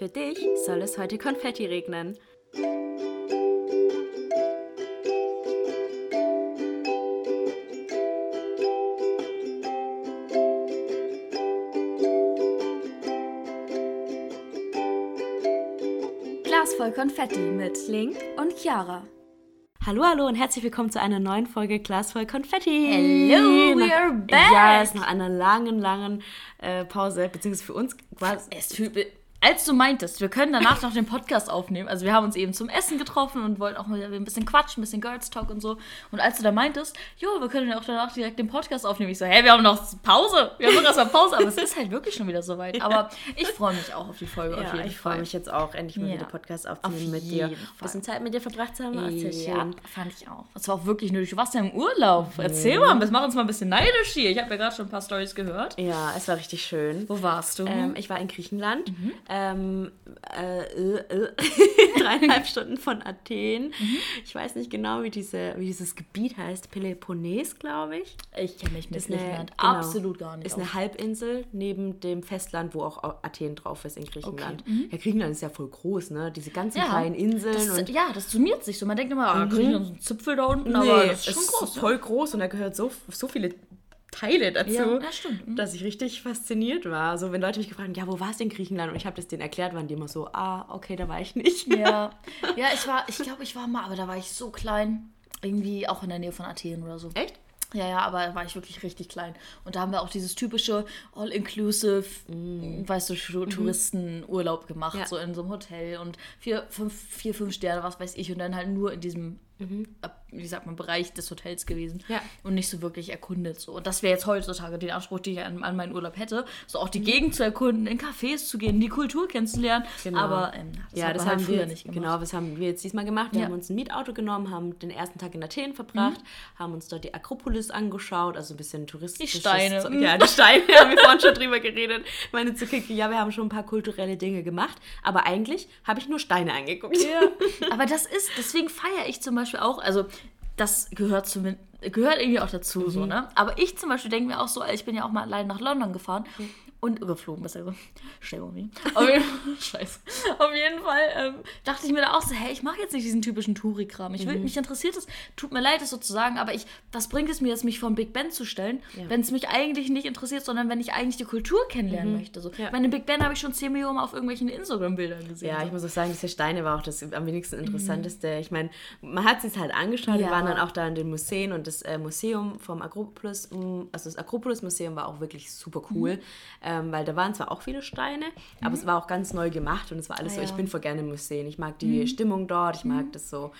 Für dich soll es heute Konfetti regnen. Glas voll Konfetti mit Link und Chiara. Hallo, hallo und herzlich willkommen zu einer neuen Folge Glas voll Konfetti. Hello, we are back. Ja, es ist nach einer langen, langen äh, Pause, beziehungsweise für uns quasi. Es fühlt, als du meintest, wir können danach noch den Podcast aufnehmen, also wir haben uns eben zum Essen getroffen und wollten auch mal ein bisschen quatschen, ein bisschen Girls Talk und so. Und als du da meintest, jo, wir können ja auch danach direkt den Podcast aufnehmen, ich so, hey, wir haben noch Pause, wir haben noch erstmal Pause, aber es ist halt wirklich schon wieder soweit. Aber ich freue mich auch auf die Folge. Ja, auf jeden ich freue mich jetzt auch, endlich mal Ja. wieder Podcast Auf aufzunehmen mit dir. Ein bisschen Zeit mit dir verbracht zu haben, war sehr Ja, schön. fand ich auch. Das war auch wirklich nötig. Du warst ja im Urlaub. Erzähl mal, das macht uns mal ein bisschen neidisch hier. Ich habe ja gerade schon ein paar Stories gehört. Ja, es war richtig schön. Wo warst du? Ähm, ich war in Griechenland. Mhm. Ähm, äh, äh, äh, dreieinhalb Stunden von Athen. Mhm. Ich weiß nicht genau, wie, diese, wie dieses Gebiet heißt. Peloponnes, glaube ich. ich kenne mich mit Griechenland genau. absolut gar nicht Ist aus. eine Halbinsel neben dem Festland, wo auch Athen drauf ist in Griechenland. Okay, Ja, Griechenland ist ja voll groß, ne? Diese ganzen Ja, kleinen Inseln Das, und ja, das summiert sich so. Man denkt immer, ah, Griechenland ist ein Zipfel da unten, aber Nee, das ist schon es groß. ist ne? voll groß und da gehört so, so viele Teile dazu, Ja, stimmt. Mhm. dass ich richtig fasziniert war. Also wenn Leute mich gefragt haben, ja, wo warst du in Griechenland? Und ich habe das denen erklärt, waren die immer so, ah, okay, da war ich nicht. Ja, ja ich war, ich glaube, ich war mal, aber da war ich so klein. Irgendwie auch in der Nähe von Athen oder so. Echt? Ja, ja, aber da war ich wirklich richtig klein. Und da haben wir auch dieses typische All-Inclusive, weißt du, Tour- Touristenurlaub gemacht, Ja. so in so einem Hotel und vier, fünf, vier, fünf Sterne, was weiß ich, und dann halt nur in diesem, ab- wie sagt man, Bereich des Hotels gewesen Ja. und nicht so wirklich erkundet. So. Und das wäre jetzt heutzutage den Anspruch, den ich an, an meinen Urlaub hätte, so auch die Gegend zu erkunden, in Cafés zu gehen, die Kultur kennenzulernen. Genau. Aber ähm, das ja, das haben früher wir nicht gemacht. Genau, das haben wir jetzt diesmal gemacht. Wir Ja. haben uns ein Mietauto genommen, haben den ersten Tag in Athen verbracht, haben uns dort die Akropolis angeschaut, also ein bisschen touristisch. Steine. Ja, die Steine, haben wir vorhin schon drüber geredet. Meine zu Kiki, ja, wir haben schon ein paar kulturelle Dinge gemacht, aber eigentlich habe ich nur Steine angeguckt. Ja, aber das ist, deswegen feiere ich zum Beispiel auch, also das gehört zu gehört irgendwie auch dazu, Mhm. so, ne? Aber ich zum Beispiel denke mir auch so, ich bin ja auch mal allein nach London gefahren und geflogen, besser gesagt. Stell mal wie. Auf jeden, Scheiße. Auf jeden Fall ähm, dachte ich mir da auch so, hey, ich mache jetzt nicht diesen typischen Touri-Kram. Ich will, Mhm. mich interessiert es, tut mir leid, es so zu sagen, aber ich, was bringt es mir jetzt, mich vor Big Ben zu stellen, wenn es mich eigentlich nicht interessiert, sondern wenn ich eigentlich die Kultur kennenlernen möchte. So. Mhm. Ja. Meine Big Ben habe ich schon 10 Millionen auf irgendwelchen Instagram-Bildern gesehen. Ja, so. ich muss auch sagen, diese Steine war auch das am wenigsten interessanteste. Ich meine, man hat es halt angeschaut, wir Ja. waren dann auch da in den Museen und das äh, Museum vom Akropolis, also das Akropolis-Museum war auch wirklich super cool, ähm, weil da waren zwar auch viele Steine, aber es war auch ganz neu gemacht und es war alles Ah, so, ich ja. bin voll gerne in Museen. Ich mag die Stimmung dort, ich mag das so,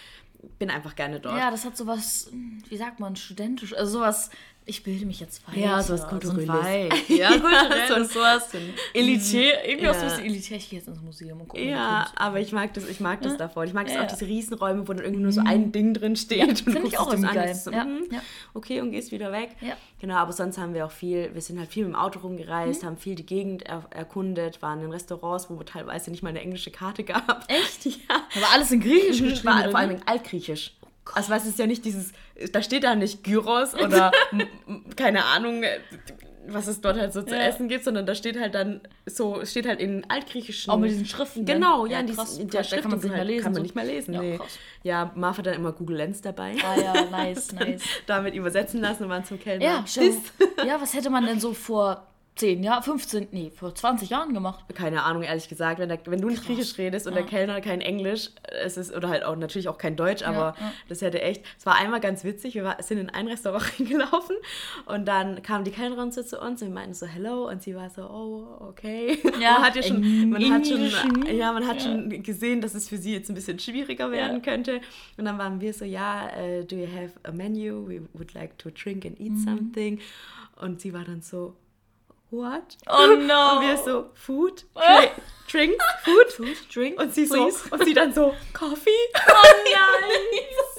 bin einfach gerne dort. Ja, das hat sowas, wie sagt man, studentisch, also sowas, ich bilde mich jetzt weiter. Ja, sowas so ein Kulturelles. Vibe. Ja, so ein- sowas so ein- elitär, irgendwie auch so ein Ja. bisschen elitär. Ich gehe jetzt ins Museum und gucke Ja, aber ich mag das, ich mag das davor. Ich mag das Ja, auch, ja. diese Riesenräume, wo dann irgendwie nur so ein Ding drin steht. und find ich guckst auch an, geil. So, Ja, mhm, ja. Okay, und gehst wieder weg. Ja. Genau, aber sonst haben wir auch viel, wir sind halt viel mit dem Auto rumgereist, haben viel die Gegend er, erkundet, waren in Restaurants, wo wir teilweise nicht mal eine englische Karte gab. Echt? Ja. Aber alles in Griechisch geschrieben. Vor allem in Altgriechisch. Also es ist ja nicht dieses, da steht da nicht Gyros oder keine Ahnung, äh, was es dort halt so zu Ja. essen gibt, sondern da steht halt dann so, es steht halt in altgriechischen. Auch mit diesen Schriften, ne? Genau, Ja, ja, in krass, in krass, der da Schrift, kann man nicht halt- mehr lesen, Kann man so. nicht mehr lesen, Ja, nee. Ja, Marv hat dann immer Google Lens dabei. Ah ja, nice, nice. Damit übersetzen lassen und waren zum Kellner. Ja, stimmt. Ja, was hätte man denn so vor 10 Jahren, 15, nee, vor 20 Jahren gemacht? Keine Ahnung, ehrlich gesagt. Wenn, der, wenn du nicht Griechisch redest und der Kellner kein Englisch, es ist, oder halt auch natürlich auch kein Deutsch, aber ja. das hätte echt. Es war einmal ganz witzig, wir war, sind in ein Restaurant reingelaufen und dann kam die Kellnerin zu uns und wir meinten so Hello und sie war so, oh, okay. Ja, man hat ja schon, man hat schon, ja, man hat schon gesehen, dass es für sie jetzt ein bisschen schwieriger werden Ja. könnte. Und dann waren wir so, ja, äh, do you have a menu? We would like to drink and Mhm. eat something. Und sie war dann so, what? Oh no. Und wir so, Food, Dri Drinks, Food, Food, drink, und sie please. so, und sie dann so, Coffee. Oh nein,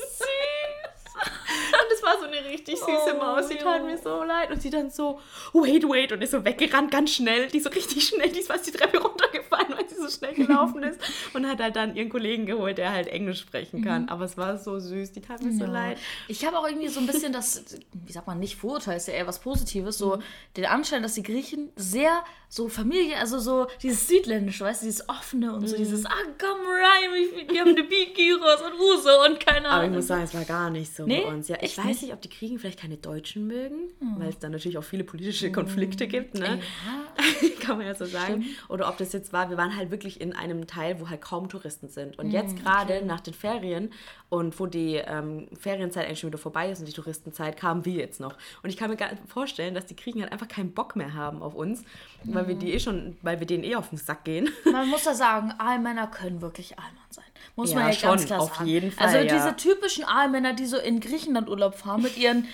war so eine richtig süße Oh, Maus, die tat mir so leid. Und sie dann so, wait, wait, und ist so weggerannt, ganz schnell. Die so richtig schnell, die ist fast die Treppe runtergefallen, weil sie so schnell gelaufen ist und hat halt dann ihren Kollegen geholt, der halt Englisch sprechen kann. Aber es war so süß, die tat mir so leid. Ich habe auch irgendwie so ein bisschen das, wie sagt man, nicht Vorurteil, ist ja eher was Positives, so Mhm. den Anschein, dass die Griechen sehr so Familie, also so dieses Südländische, weißt du, dieses Offene und so Mhm. dieses, ah, komm rein, wir, haben die Bikiros und Uso und keine Aber ich Ahnung. muss sagen, es war gar nicht so Nee? bei uns. Ja, ich weiß nicht? Nicht, ob die Kriegen vielleicht keine Deutschen mögen, weil es dann natürlich auch viele politische Konflikte gibt, ne? Kann man ja so sagen. Oder ob das jetzt war, wir waren halt wirklich in einem Teil, wo halt kaum Touristen sind. Und jetzt gerade nach den Ferien und wo die ähm, Ferienzeit eigentlich schon wieder vorbei ist und die Touristenzeit, kamen wir jetzt noch. Und ich kann mir gar nicht vorstellen, dass die Kriegen halt einfach keinen Bock mehr haben auf uns, weil wir die eh schon, weil wir denen eh auf den Sack gehen. Man muss da sagen, Aalmänner können wirklich Aalmann sein. Muss Ja, man ja schon, ganz klar auf sagen. jeden Fall, Also ja. diese typischen Aalmänner, die so in Griechenland Urlaub fahren mit ihren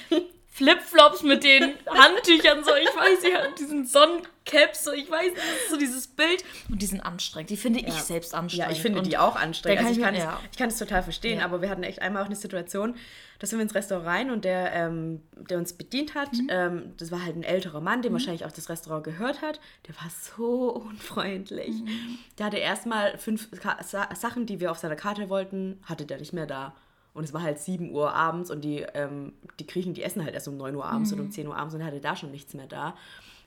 Flipflops, mit den Handtüchern, so, ich weiß nicht, diesen Sonnencaps, so, ich weiß so dieses Bild. Und die sind anstrengend. Die finde ich selbst anstrengend. Ja, ich finde Und die auch anstrengend. kann Also ich, ich kann mir- es, ja. ich kann es total verstehen, Ja. aber wir hatten echt einmal auch eine Situation, da sind wir ins Restaurant rein und der, ähm, der uns bedient hat, Mhm. ähm, das war halt ein älterer Mann, der wahrscheinlich auch das Restaurant gehört hat, der war so unfreundlich. Mhm. Der hatte erstmal fünf Ka Sa Sachen, die wir auf seiner Karte wollten, hatte der nicht mehr da. Und es war halt 7 Uhr abends und die, ähm, die Griechen, die essen halt erst um 9 Uhr abends oder um 10 Uhr abends und er hatte da schon nichts mehr da.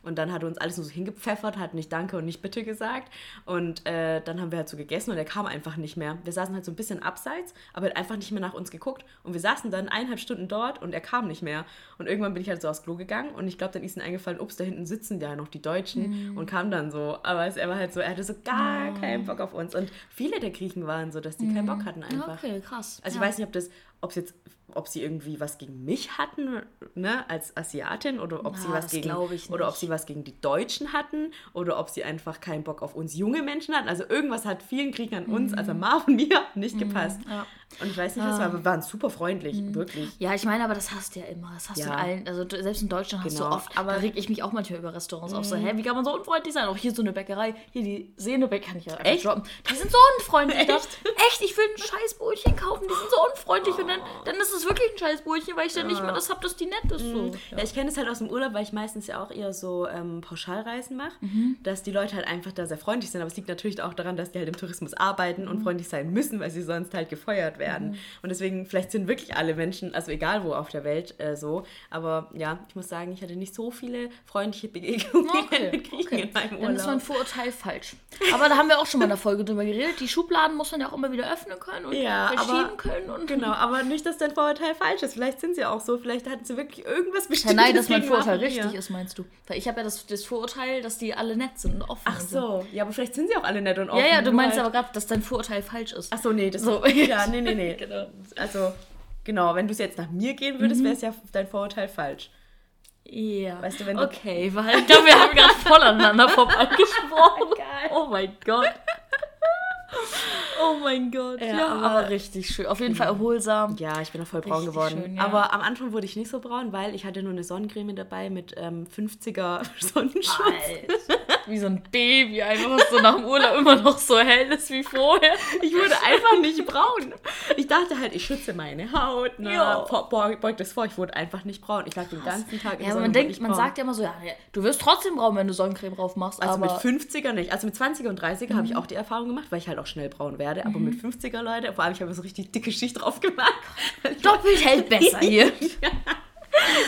Und dann hat er uns alles nur so hingepfeffert, hat nicht Danke und nicht Bitte gesagt. Und äh, dann haben wir halt so gegessen und er kam einfach nicht mehr. Wir saßen halt so ein bisschen abseits, aber er hat einfach nicht mehr nach uns geguckt. Und wir saßen dann eineinhalb Stunden dort und er kam nicht mehr. Und irgendwann bin ich halt so aufs Klo gegangen und ich glaube, dann ist ihm eingefallen, ups, da hinten sitzen ja noch die Deutschen und kam dann so. Aber es, er war halt so, er hatte so gar keinen Bock auf uns. Und viele der Griechen waren so, dass die keinen Bock hatten einfach. Okay, krass. Also ja. ich weiß nicht, ob das, ob es jetzt, ob sie irgendwie was gegen mich hatten, ne, als Asiatin, oder ob sie Na, was das gegen oder ob sie was gegen die Deutschen hatten, oder ob sie einfach keinen Bock auf uns junge Menschen hatten. Also irgendwas hat vielen Kriegen an uns, also Marv und mir, nicht gepasst. Mhm. ja. Und ich weiß nicht, was war, aber wir waren super freundlich, wirklich. Ja, ich meine, aber das hast du ja immer. Das hast du Ja. in allen, also selbst in Deutschland hast Genau, du oft, aber- reg ich mich auch manchmal über Restaurants auf. So, hä, wie kann man so unfreundlich sein? Auch hier so eine Bäckerei, hier die Senebäck kann ich ja Echt? droppen. Die sind so unfreundlich. Echt? Echt, ich will ein scheiß Brötchen kaufen, die sind so unfreundlich und dann, dann ist es wirklich ein scheiß Brötchen, weil ich dann nicht mehr das hab, dass die nett ist. So. Ja, ich kenne es halt aus dem Urlaub, weil ich meistens ja auch eher so ähm, Pauschalreisen mache, Mhm. dass die Leute halt einfach da sehr freundlich sind. Aber es liegt natürlich auch daran, dass die halt im Tourismus arbeiten Mhm. und freundlich sein müssen, weil sie sonst halt gefeuert werden. Und deswegen, vielleicht sind wirklich alle Menschen, also egal wo auf der Welt, äh, so. Aber ja, ich muss sagen, ich hatte nicht so viele freundliche Begegnungen Okay, mit Griechen okay. in meinem Dann ist mein Urlaub. Vorurteil falsch. Aber da haben wir auch schon mal in der Folge drüber geredet. Die Schubladen muss man ja auch immer wieder öffnen können und Ja, verschieben aber- können. Und Genau, aber nicht, dass dein Vorurteil falsch ist. Vielleicht sind sie auch so, vielleicht hatten sie wirklich irgendwas Ja, Bestimmtes. nein, dass mein Vorurteil Maria. richtig ist, meinst du? Weil ich habe ja das, das Vorurteil, dass die alle nett sind und offen. Ach so, ja, aber vielleicht sind sie auch alle nett und offen. Ja, ja, du meinst halt- aber gerade, dass dein Vorurteil falsch ist. Ach so, nee, das So. Ja, nee, nee, nee. Genau. Also, genau, wenn du es jetzt nach mir gehen würdest, Mhm. wäre es ja dein Vorurteil falsch. Ja. Weißt du, wenn du- okay, weil ich glaube, wir haben gerade voll aneinander vorbeigesprochen. Oh mein Gott. Oh mein Gott. Ja, Ja, aber, richtig schön. Auf jeden Fall erholsam. Ja, ich bin auch voll braun Richtig geworden. schön, ja. Aber am Anfang wurde ich nicht so braun, weil ich hatte nur eine Sonnencreme dabei mit ähm, 50er Sonnenschutz. Alter. Wie so ein Baby, einfach was so nach dem Urlaub immer noch so hell ist wie vorher. Ich wurde einfach nicht braun. Ich dachte halt, ich schütze meine Haut. Ne? Beug, das vor, ich wurde einfach nicht braun. Ich lag den ganzen Tag in Ja, der aber Sonne man denkt, man sagt ja immer so, ja, du wirst trotzdem braun, wenn du Sonnencreme drauf machst. Also aber Mhm. mit 50er nicht. Also mit 20er und 30er habe ich auch die Erfahrung gemacht, weil ich halt auch schnell braun werde. Aber mit 50er, Leute, vor allem ich habe so richtig dicke Schicht drauf gemacht. doppelt hält besser hier.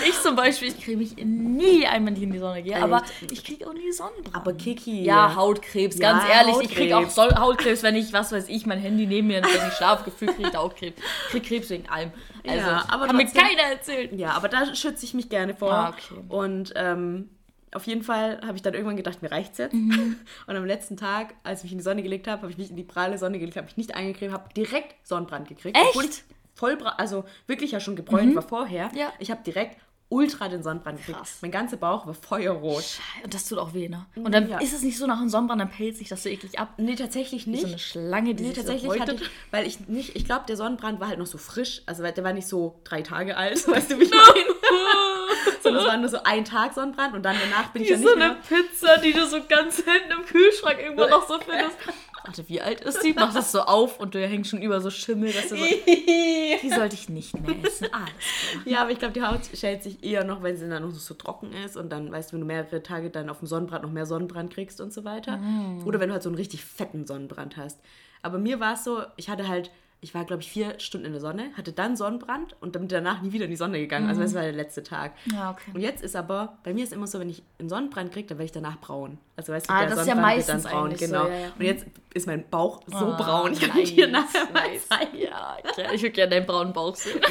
Ich zum Beispiel, ich kriege mich nie ein, wenn ich in die Sonne gehe, aber ich kriege auch nie Sonnenbrand. Aber Kiki. ja, Hautkrebs, Ja, ganz ehrlich. Ich kriege auch Hautkrebs. Sol Hautkrebs, wenn ich, was weiß ich, mein Handy neben mir, wenn ich schlafe, gefühlt kriege ich Hautkrebs. Ich kriege Krebs wegen allem. Also, Ja, aber kann mir trotzdem- keiner erzählen. Ja, aber da schütze ich mich gerne vor. Ah, okay. Und ähm, auf jeden Fall habe ich dann irgendwann gedacht, mir reicht's jetzt. Mhm. Und am letzten Tag, als ich mich in die Sonne gelegt habe, habe ich mich in die pralle Sonne gelegt, habe ich nicht eingecremt, habe direkt Sonnenbrand gekriegt. Echt? Voll, also wirklich ja schon gebräunt war vorher. Ja. Ich habe direkt ultra den Sonnenbrand gekriegt. Mein ganzer Bauch war feuerrot. Und das tut auch weh, ne? Und dann Ja. ist es nicht so nach einem Sonnenbrand, dann pellt sich das so eklig ab. Nee, tatsächlich nicht. So eine Schlange, die Nee, sich tatsächlich so hatte ich, weil ich nicht, ich glaube, der Sonnenbrand war halt noch so frisch, also der war nicht so drei Tage alt, weißt du, wie ich meine? Sondern es war nur so ein Tag Sonnenbrand und dann danach bin ich Wie ja so nicht eine mehr. Pizza, die du so ganz hinten im Kühlschrank irgendwo noch so findest. Warte, wie alt ist die? Mach das so auf und du hängst schon über so Schimmel, dass du so. Die sollte ich nicht mehr essen. Alles klar. Ja, aber ich glaube, die Haut schält sich eher noch, wenn sie dann noch so trocken ist und dann, weißt du, wenn du mehrere Tage dann auf dem Sonnenbrand noch mehr Sonnenbrand kriegst und so weiter. Oder wenn du halt so einen richtig fetten Sonnenbrand hast. Aber mir war es so, ich hatte halt, ich war, glaube ich, vier Stunden in der Sonne, hatte dann Sonnenbrand und dann bin danach nie wieder in die Sonne gegangen. Also das war der letzte Tag. Ja, okay. Und jetzt ist aber, bei mir ist immer so, wenn ich einen Sonnenbrand kriege, dann werde ich danach braun. Also weißt du, Ah, der das ist ja Sonnenbrand wird meistens eigentlich so, genau. ja, ja. Und jetzt ist mein Bauch so Ah, braun. Ich kann nice, dir nachher mal nice. zeigen. Ja, okay. ich würde gerne deinen braunen Bauch sehen.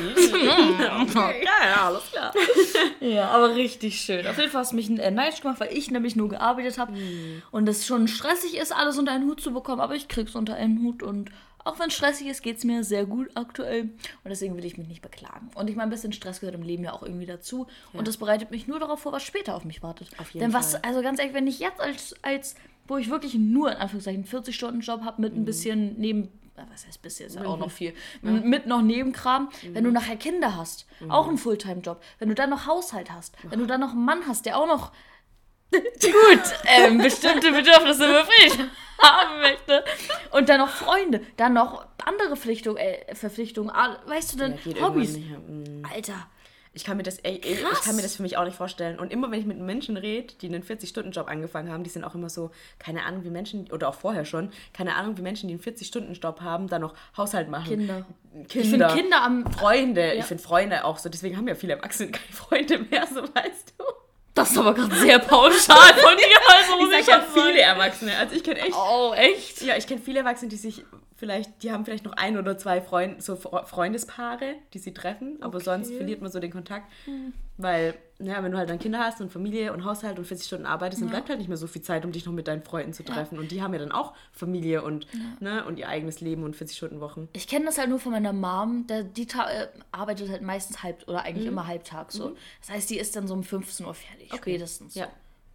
Okay. Ja, ja, alles klar. Ja, aber richtig schön. Auf jeden Fall hast du mich äh, neidisch gemacht, weil ich nämlich nur gearbeitet habe und es schon stressig ist, alles unter einen Hut zu bekommen, aber ich krieg's unter einen Hut und auch wenn es stressig ist, geht es mir sehr gut aktuell. Und deswegen will ich mich nicht beklagen. Und ich meine, ein bisschen Stress gehört im Leben ja auch irgendwie dazu. Und das bereitet mich nur darauf vor, was später auf mich wartet. Auf jeden Denn was, Fall. also ganz ehrlich, wenn ich jetzt als, als wo ich wirklich nur in Anführungszeichen 40-Stunden-Job habe mit ein bisschen neben was heißt bisschen, ist ja auch noch viel, M- mit noch Nebenkram, wenn du nachher Kinder hast, auch ein Fulltime-Job, wenn du dann noch Haushalt hast, wenn du dann noch einen Mann hast, der auch noch gut ähm, bestimmte Bedürfnisse befriedigt haben möchte und dann noch Freunde, dann noch andere Verpflichtungen, äh, Verpflichtungen, weißt du denn, Ja, Hobbys. Mm. Alter, Ich kann mir das, ey, ey, ich kann mir das für mich auch nicht vorstellen. Und immer wenn ich mit Menschen rede, die einen 40-Stunden-Job angefangen haben, die sind auch immer so, keine Ahnung, wie Menschen, oder auch vorher schon, keine Ahnung, wie Menschen, die einen 40-Stunden-Job haben, dann noch Haushalt machen. Kinder. Kinder. Ich finde Kinder am Freunde. Ja. Ich finde Freunde auch so. Deswegen haben ja viele Erwachsene keine Freunde mehr, so weißt du. Das ist aber gerade sehr pauschal von dir, also Ich ich, sag ja viele Erwachsene. Also ich kenne echt. Oh, echt? Ja, ich kenne viele Erwachsene, die sich vielleicht, die haben vielleicht noch ein oder zwei Freund, so Fre- Freundespaare, die sie treffen, aber sonst verliert man so den Kontakt. Weil, ja, wenn du halt dann Kinder hast und Familie und Haushalt und 40 Stunden arbeitest, dann bleibt halt nicht mehr so viel Zeit, um dich noch mit deinen Freunden zu treffen. Und die haben ja dann auch Familie und, ne, und ihr eigenes Leben und 40 Stunden Wochen. Ich kenne das halt nur von meiner Mom. Der, die äh, arbeitet halt meistens halb oder eigentlich Mhm. immer halbtags so. Das heißt, die ist dann so um 15 Uhr fertig, spätestens. Ja.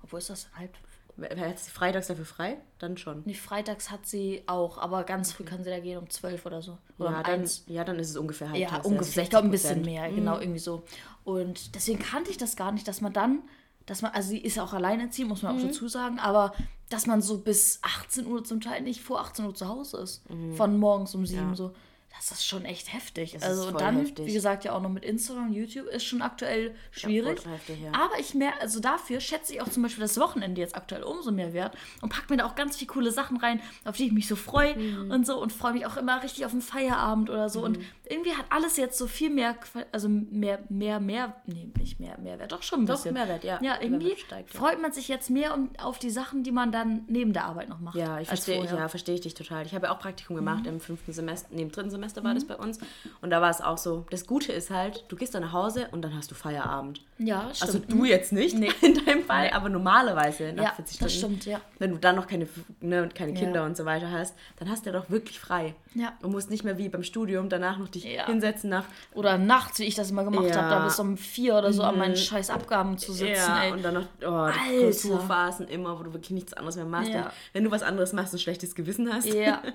Obwohl ist das denn halb? Hat sie freitags dafür frei? Dann schon. Nee, freitags hat sie auch, aber ganz früh kann sie da gehen um 12 oder so. Oder Ja um dann, 1. ja, dann ist es ungefähr halbtags. Ja, ungefähr. Ich glaube ein bisschen 60%. mehr, genau, irgendwie so. Und deswegen kannte ich das gar nicht, dass man dann, dass man, also sie ist ja auch alleinerziehend, muss man auch dazu sagen, aber dass man so bis 18 Uhr zum Teil nicht vor 18 Uhr zu Hause ist. Von morgens um 7 so. Das ist schon echt heftig. Das also und dann, heftig. wie gesagt, ja auch noch mit Instagram, YouTube ist schon aktuell schwierig. voll heftig, ja. Aber ich merke, also dafür schätze ich auch zum Beispiel das Wochenende jetzt aktuell umso mehr wert und packe mir da auch ganz viele coole Sachen rein, auf die ich mich so freue Mhm. und so und freue mich auch immer richtig auf den Feierabend oder so. Und irgendwie hat alles jetzt so viel mehr, also mehr, mehr, mehr, nee, nicht mehr, Mehrwert, doch schon ein Doch, bisschen. Mehrwert, ja. Ja, irgendwie steigt, ja. freut man sich jetzt mehr um, auf die Sachen, die man dann neben der Arbeit noch macht. Ja, ich verstehe, ja, verstehe ich dich total. Ich habe ja auch Praktikum gemacht Mhm. im fünften Semester, nee, im dritten Semester war das bei uns. Und da war es auch so. Das Gute ist halt, du gehst dann nach Hause und dann hast du Feierabend. Ja, stimmt. Also du jetzt nicht Nee. in deinem Fall, aber normalerweise nach Ja, 40 das Stunden. stimmt, ja. Wenn du dann noch keine, ne, und keine Ja. Kinder und so weiter hast, dann hast du ja doch wirklich frei. Ja. Und musst nicht mehr wie beim Studium danach noch dich Ja. hinsetzen nach Oder nachts, wie ich das immer gemacht Ja. habe, da bis um vier oder so an meinen scheiß Abgaben zu sitzen. ja, ey. und dann noch oh, die. Klausurphasen immer, wo du wirklich nichts anderes mehr machst. Ja. Wenn du was anderes machst, ein schlechtes Gewissen hast. Ja.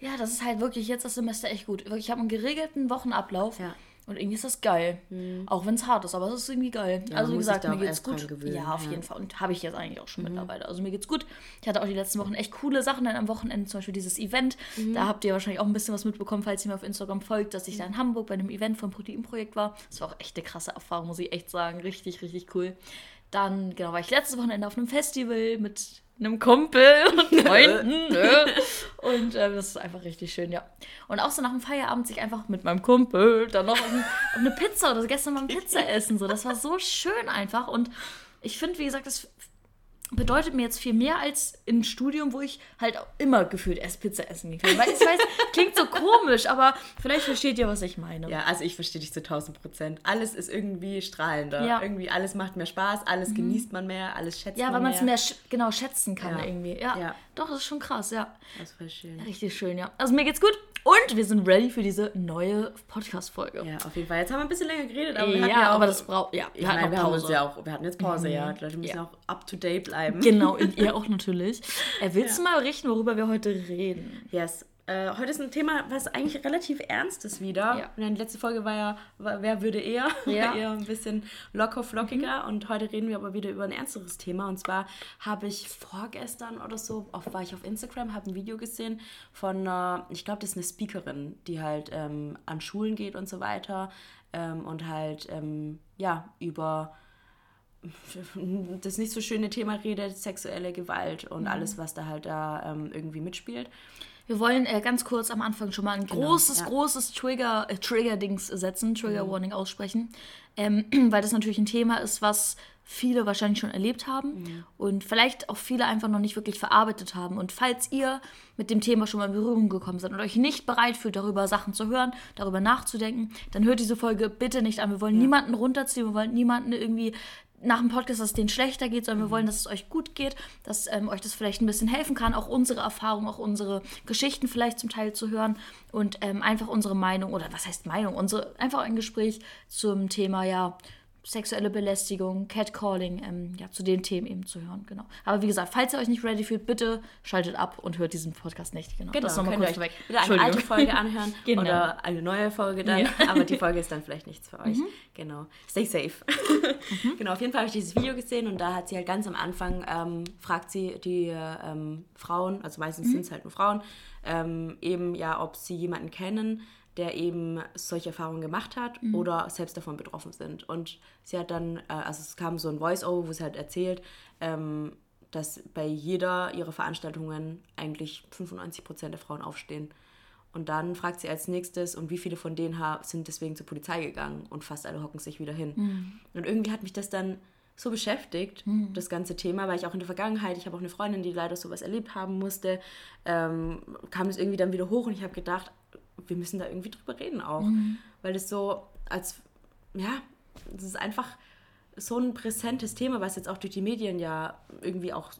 Ja, das ist halt wirklich jetzt das Semester echt gut. Wirklich, Ich habe einen geregelten Wochenablauf. Ja. Und irgendwie ist das geil. Auch wenn es hart ist, aber es ist irgendwie geil. Ja, also wie gesagt, mir geht's gut. gewöhnen, ja, auf ja. Mhm. jeden Fall. Und habe ich jetzt eigentlich auch schon mittlerweile. Also mir geht's gut. Ich hatte auch die letzten Wochen echt coole Sachen. Dann am Wochenende zum Beispiel dieses Event. Mhm. Da habt ihr wahrscheinlich auch ein bisschen was mitbekommen, falls ihr mir auf Instagram folgt, dass ich da in Hamburg bei einem Event vom Proteinprojekt war. Das war auch echt eine krasse Erfahrung, muss ich echt sagen. Richtig, richtig cool. Dann, genau, war ich letztes Wochenende auf einem Festival mit einem Kumpel und Freunden. ne? Und ähm, das ist einfach richtig schön, ja. Und auch so nach dem Feierabend sich einfach mit meinem Kumpel dann noch auf, ein, auf eine Pizza oder gestern mal ein Pizza essen. So. Das war so schön einfach. Und ich finde, wie gesagt, das bedeutet mir jetzt viel mehr als im Studium, wo ich halt auch immer gefühlt erst Pizza essen kann. Weil ich weiß, klingt so komisch, aber vielleicht versteht ihr, was ich meine. Ja, also ich verstehe dich zu 1000 Prozent. Alles ist irgendwie strahlender. Ja. Mhm. Irgendwie alles macht mehr Spaß, alles genießt man mehr, alles schätzt Ja, man weil man mehr. es mehr sch genau schätzen kann Ja. irgendwie. Ja. Ja. Doch, das ist schon krass, ja. Das ist voll schön. Richtig schön, ja. Also mir geht's gut und wir sind ready für diese neue Podcast-Folge. Ja, auf jeden Fall. Jetzt haben wir ein bisschen länger geredet, aber wir Ja, hatten ja auch, aber das braucht. Ja, Ich hatten noch wir haben uns Pause. ja auch, wir hatten jetzt Pause, ja. Die Leute müssen Ja. auch up to date bleiben. Genau, und ihr auch natürlich. Äh, willst du mal berichten, worüber wir heute reden? Yes. Äh, heute ist ein Thema, was eigentlich relativ ernst ist wieder. Ja. Die letzte Folge war ja, war, wer würde eher? Ja. eher ein bisschen locker flockiger. Und heute reden wir aber wieder über ein ernsteres Thema. Und zwar habe ich vorgestern oder so, auf, war ich auf Instagram, habe ein Video gesehen von, einer, ich glaube, das ist eine Speakerin, die halt ähm, an Schulen geht und so weiter. Ähm, und halt, ähm, ja, über das nicht so schöne Thema redet, sexuelle Gewalt und alles, was da halt da ähm, irgendwie mitspielt. Wir wollen äh, ganz kurz am Anfang schon mal ein großes, ja. großes Trigger, äh, Trigger-Dings setzen, Trigger-Warning aussprechen, ähm, weil das natürlich ein Thema ist, was viele wahrscheinlich schon erlebt haben und vielleicht auch viele einfach noch nicht wirklich verarbeitet haben. Und falls ihr mit dem Thema schon mal in Berührung gekommen seid und euch nicht bereit fühlt, darüber Sachen zu hören, darüber nachzudenken, dann hört diese Folge bitte nicht an. Wir wollen niemanden runterziehen, wir wollen niemanden irgendwie nach dem Podcast, dass es denen schlechter geht, sondern wir wollen, dass es euch gut geht, dass ähm, euch das vielleicht ein bisschen helfen kann, auch unsere Erfahrungen, auch unsere Geschichten vielleicht zum Teil zu hören und ähm, einfach unsere Meinung oder was heißt Meinung, unsere einfach ein Gespräch zum Thema ja sexuelle Belästigung, Catcalling, ähm, ja zu den Themen eben zu hören, genau. Aber wie gesagt, falls ihr euch nicht ready fühlt, bitte schaltet ab und hört diesen Podcast nicht, genau. Genau, das nochmal kurz weg. Wieder eine alte Folge anhören Genau. oder eine neue Folge dann. Ja. Mhm. Aber die Folge ist dann vielleicht nichts für euch. Genau. Stay safe. Genau, auf jeden Fall habe ich dieses Video gesehen und da hat sie halt ganz am Anfang, ähm, fragt sie die ähm, Frauen, also meistens Mhm. sind es halt nur Frauen, ähm, eben ja, ob sie jemanden kennen, der eben solche Erfahrungen gemacht hat Mhm. oder selbst davon betroffen sind. Und sie hat dann, äh, also es kam so ein Voice-Over, wo sie halt erzählt, ähm, dass bei jeder ihrer Veranstaltungen eigentlich 95% der Frauen aufstehen. Und dann fragt sie als nächstes, und wie viele von denen sind deswegen zur Polizei gegangen und fast alle hocken sich wieder hin. Und irgendwie hat mich das dann so beschäftigt, das ganze Thema, weil ich auch in der Vergangenheit, ich habe auch eine Freundin, die leider sowas erlebt haben musste, ähm, kam das irgendwie dann wieder hoch und ich habe gedacht, wir müssen da irgendwie drüber reden auch. Weil das so als, ja, das ist einfach so ein präsentes Thema, was jetzt auch durch die Medien ja irgendwie auch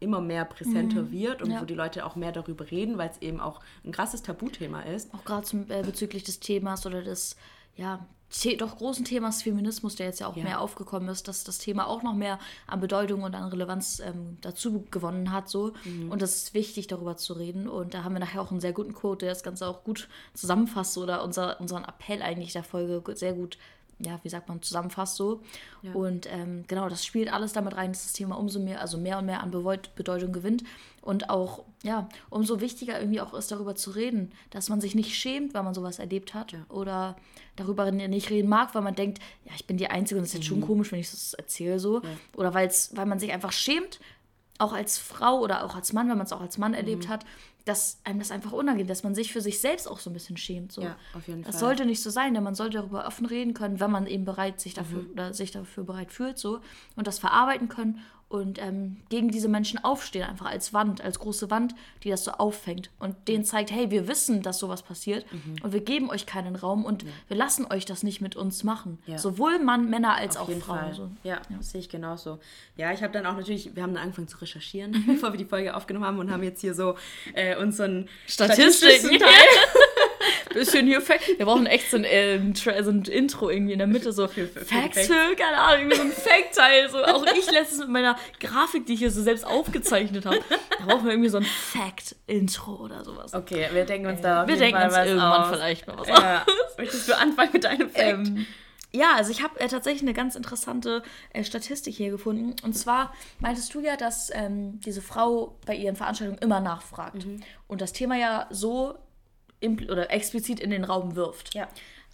immer mehr präsenter wird und Ja. wo die Leute auch mehr darüber reden, weil es eben auch ein krasses Tabuthema ist. auch gerade äh, bezüglich des Themas oder des, ja, doch großen Themas Feminismus, der jetzt ja auch Ja. mehr aufgekommen ist, dass das Thema auch noch mehr an Bedeutung und an Relevanz ähm, dazu gewonnen hat. So. Mhm. Und es ist wichtig, darüber zu reden. Und da haben wir nachher auch einen sehr guten Quote, der das Ganze auch gut zusammenfasst oder unser, unseren Appell eigentlich der Folge sehr gut, ja, wie sagt man, zusammenfasst so. Und ähm, genau, das spielt alles damit rein, dass das Thema umso mehr, also mehr und mehr an Bedeut- Bedeutung gewinnt. Und auch, ja, umso wichtiger irgendwie auch ist, darüber zu reden, dass man sich nicht schämt, weil man sowas erlebt hat. Oder darüber nicht reden mag, weil man denkt, ja, ich bin die Einzige und es ist jetzt schon komisch, wenn ich das erzähle so. Oder weil's, weil man sich einfach schämt, auch als Frau oder auch als Mann, wenn man es auch als Mann erlebt hat, dass einem das einfach unangenehm, dass man sich für sich selbst auch so ein bisschen schämt. So. Ja, auf jeden das Fall. sollte nicht so sein, denn man sollte darüber offen reden können, wenn man eben bereit sich dafür Mhm. oder sich dafür bereit fühlt so und das verarbeiten können und ähm, gegen diese Menschen aufstehen, einfach als Wand, als große Wand, die das so auffängt und denen zeigt, hey, wir wissen, dass sowas passiert Mhm. und wir geben euch keinen Raum und wir lassen euch das nicht mit uns machen. Ja. Sowohl Mann, Männer als Auf auch Frauen. So. Ja, das sehe ich genauso. Ja, ich habe dann auch natürlich, wir haben dann angefangen zu recherchieren, bevor wir die Folge aufgenommen haben und haben jetzt hier so äh, unseren Statistiken. statistischen Teil. Bisschen hier Fact. Wir brauchen echt so ein, äh, so ein Intro irgendwie in der Mitte, so Für- für- für die Facts Facts. für, keine Ahnung, irgendwie so ein Fact-Teil. So. Auch ich letztens mit meiner Grafik, die ich hier so selbst aufgezeichnet habe, da brauchen wir irgendwie so ein Fact-Intro oder sowas. Okay, wir denken uns da auf wir denken uns irgendwann aus. vielleicht mal was Ja. Möchtest du anfangen mit deinem Fact? Ähm, ja, also ich habe äh, tatsächlich eine ganz interessante äh, Statistik hier gefunden. Und zwar meintest du ja, dass ähm, diese Frau bei ihren Veranstaltungen immer nachfragt und das Thema ja so oder explizit in den Raum wirft. Ja.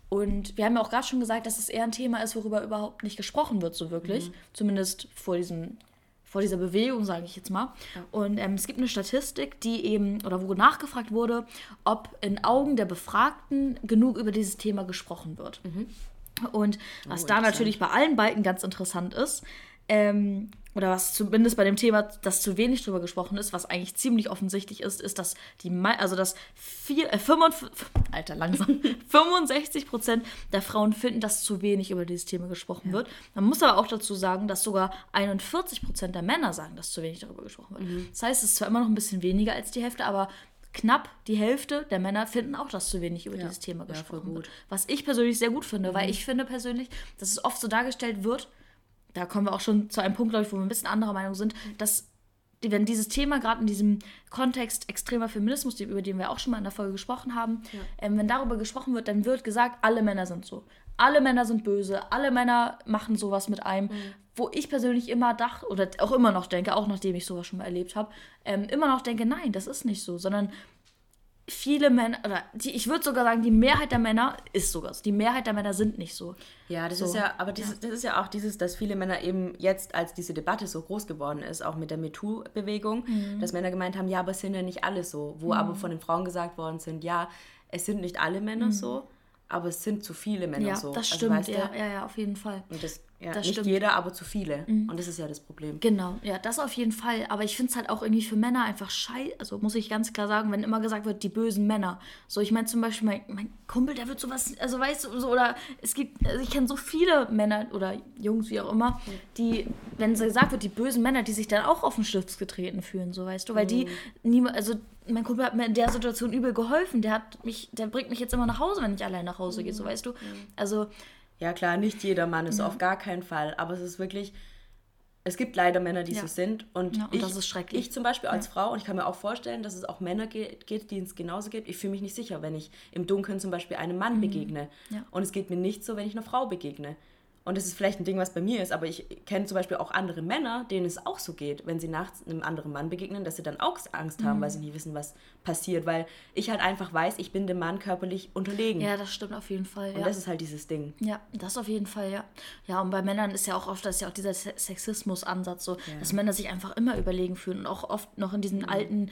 Und wir haben ja auch gerade schon gesagt, dass es eher ein Thema ist, worüber überhaupt nicht gesprochen wird, so wirklich. Zumindest vor diesem vor dieser Bewegung, sage ich jetzt mal. Und ähm, es gibt eine Statistik, die eben, oder wo nachgefragt wurde, ob in Augen der Befragten genug über dieses Thema gesprochen wird. Und was Oh, da natürlich bei allen Balken ganz interessant ist, ähm, oder was zumindest bei dem Thema, das zu wenig drüber gesprochen ist, was eigentlich ziemlich offensichtlich ist, ist, dass die, also dass vier, äh, 55, Alter, langsam, 65 Prozent der Frauen finden, dass zu wenig über dieses Thema gesprochen wird. Man muss aber auch dazu sagen, dass sogar 41 Prozent der Männer sagen, dass zu wenig darüber gesprochen wird. Mhm. Das heißt, es ist zwar immer noch ein bisschen weniger als die Hälfte, aber knapp die Hälfte der Männer finden auch, dass zu wenig über dieses Thema Ja, gesprochen wird. gut. Was ich persönlich sehr gut finde, weil ich finde persönlich, dass es oft so dargestellt wird, da kommen wir auch schon zu einem Punkt, glaube ich, wo wir ein bisschen anderer Meinung sind, dass wenn dieses Thema gerade in diesem Kontext extremer Feminismus, über den wir auch schon mal in der Folge gesprochen haben, Ja. ähm, wenn darüber gesprochen wird, dann wird gesagt, alle Männer sind so. Alle Männer sind böse, alle Männer machen sowas mit einem. Wo ich persönlich immer dachte, oder auch immer noch denke, auch nachdem ich sowas schon mal erlebt habe, ähm, immer noch denke, nein, das ist nicht so, sondern viele Männer, oder die, ich würde sogar sagen, die Mehrheit der Männer ist sogar so. Die Mehrheit der Männer sind nicht so. Ja, das So. ist ja, aber dieses, das ist ja auch dieses, dass viele Männer eben jetzt, als diese Debatte so groß geworden ist, auch mit der MeToo-Bewegung, Mhm. dass Männer gemeint haben, ja, aber es sind ja nicht alle so. Wo aber von den Frauen gesagt worden sind, ja, es sind nicht alle Männer so, aber es sind zu viele Männer Mhm. Ja, so. das Also, stimmt. weißt du? ja, ja, ja, auf jeden Fall. Und das, ja, Das nicht stimmt. Mhm. jeder, aber zu viele. Und das ist ja das Problem. Genau, ja, das auf jeden Fall. Aber ich finde es halt auch irgendwie für Männer einfach scheiße. Also muss ich ganz klar sagen, wenn immer gesagt wird, die bösen Männer. So, ich meine zum Beispiel, mein, mein Kumpel, der wird sowas, also weißt du, so, oder es gibt, also ich kenne so viele Männer oder Jungs, wie auch immer, die, wenn gesagt wird, die bösen Männer, die sich dann auch auf den Schlips getreten fühlen, so weißt du, weil die niemand, also mein Kumpel hat mir in der Situation übel geholfen. Der hat mich, der bringt mich jetzt immer nach Hause, wenn ich allein nach Hause gehe, so weißt du. Also, Ja, klar, nicht jeder Mann ist auf gar keinen Fall, aber es ist wirklich, es gibt leider Männer, die Ja. so sind. Und, Ja, und ich, das ist schrecklich. ich zum Beispiel als Frau, und ich kann mir auch vorstellen, dass es auch Männer geht, geht die es genauso gibt. Ich fühle mich nicht sicher, wenn ich im Dunkeln zum Beispiel einem Mann begegne. Mhm. Ja. Und es geht mir nicht so, wenn ich einer Frau begegne. Und das ist vielleicht ein Ding, was bei mir ist, aber ich kenne zum Beispiel auch andere Männer, denen es auch so geht, wenn sie nachts einem anderen Mann begegnen, dass sie dann auch Angst Mhm. haben, weil sie nicht wissen, was passiert, weil ich halt einfach weiß, ich bin dem Mann körperlich unterlegen. ja, das stimmt auf jeden Fall. und ja. das ist halt dieses Ding. Ja, das auf jeden Fall, ja. Ja, und bei Männern ist ja auch oft, das ist ja auch dieser Se- Sexismus-Ansatz so, dass Männer sich einfach immer überlegen fühlen und auch oft noch in diesen Mhm. alten,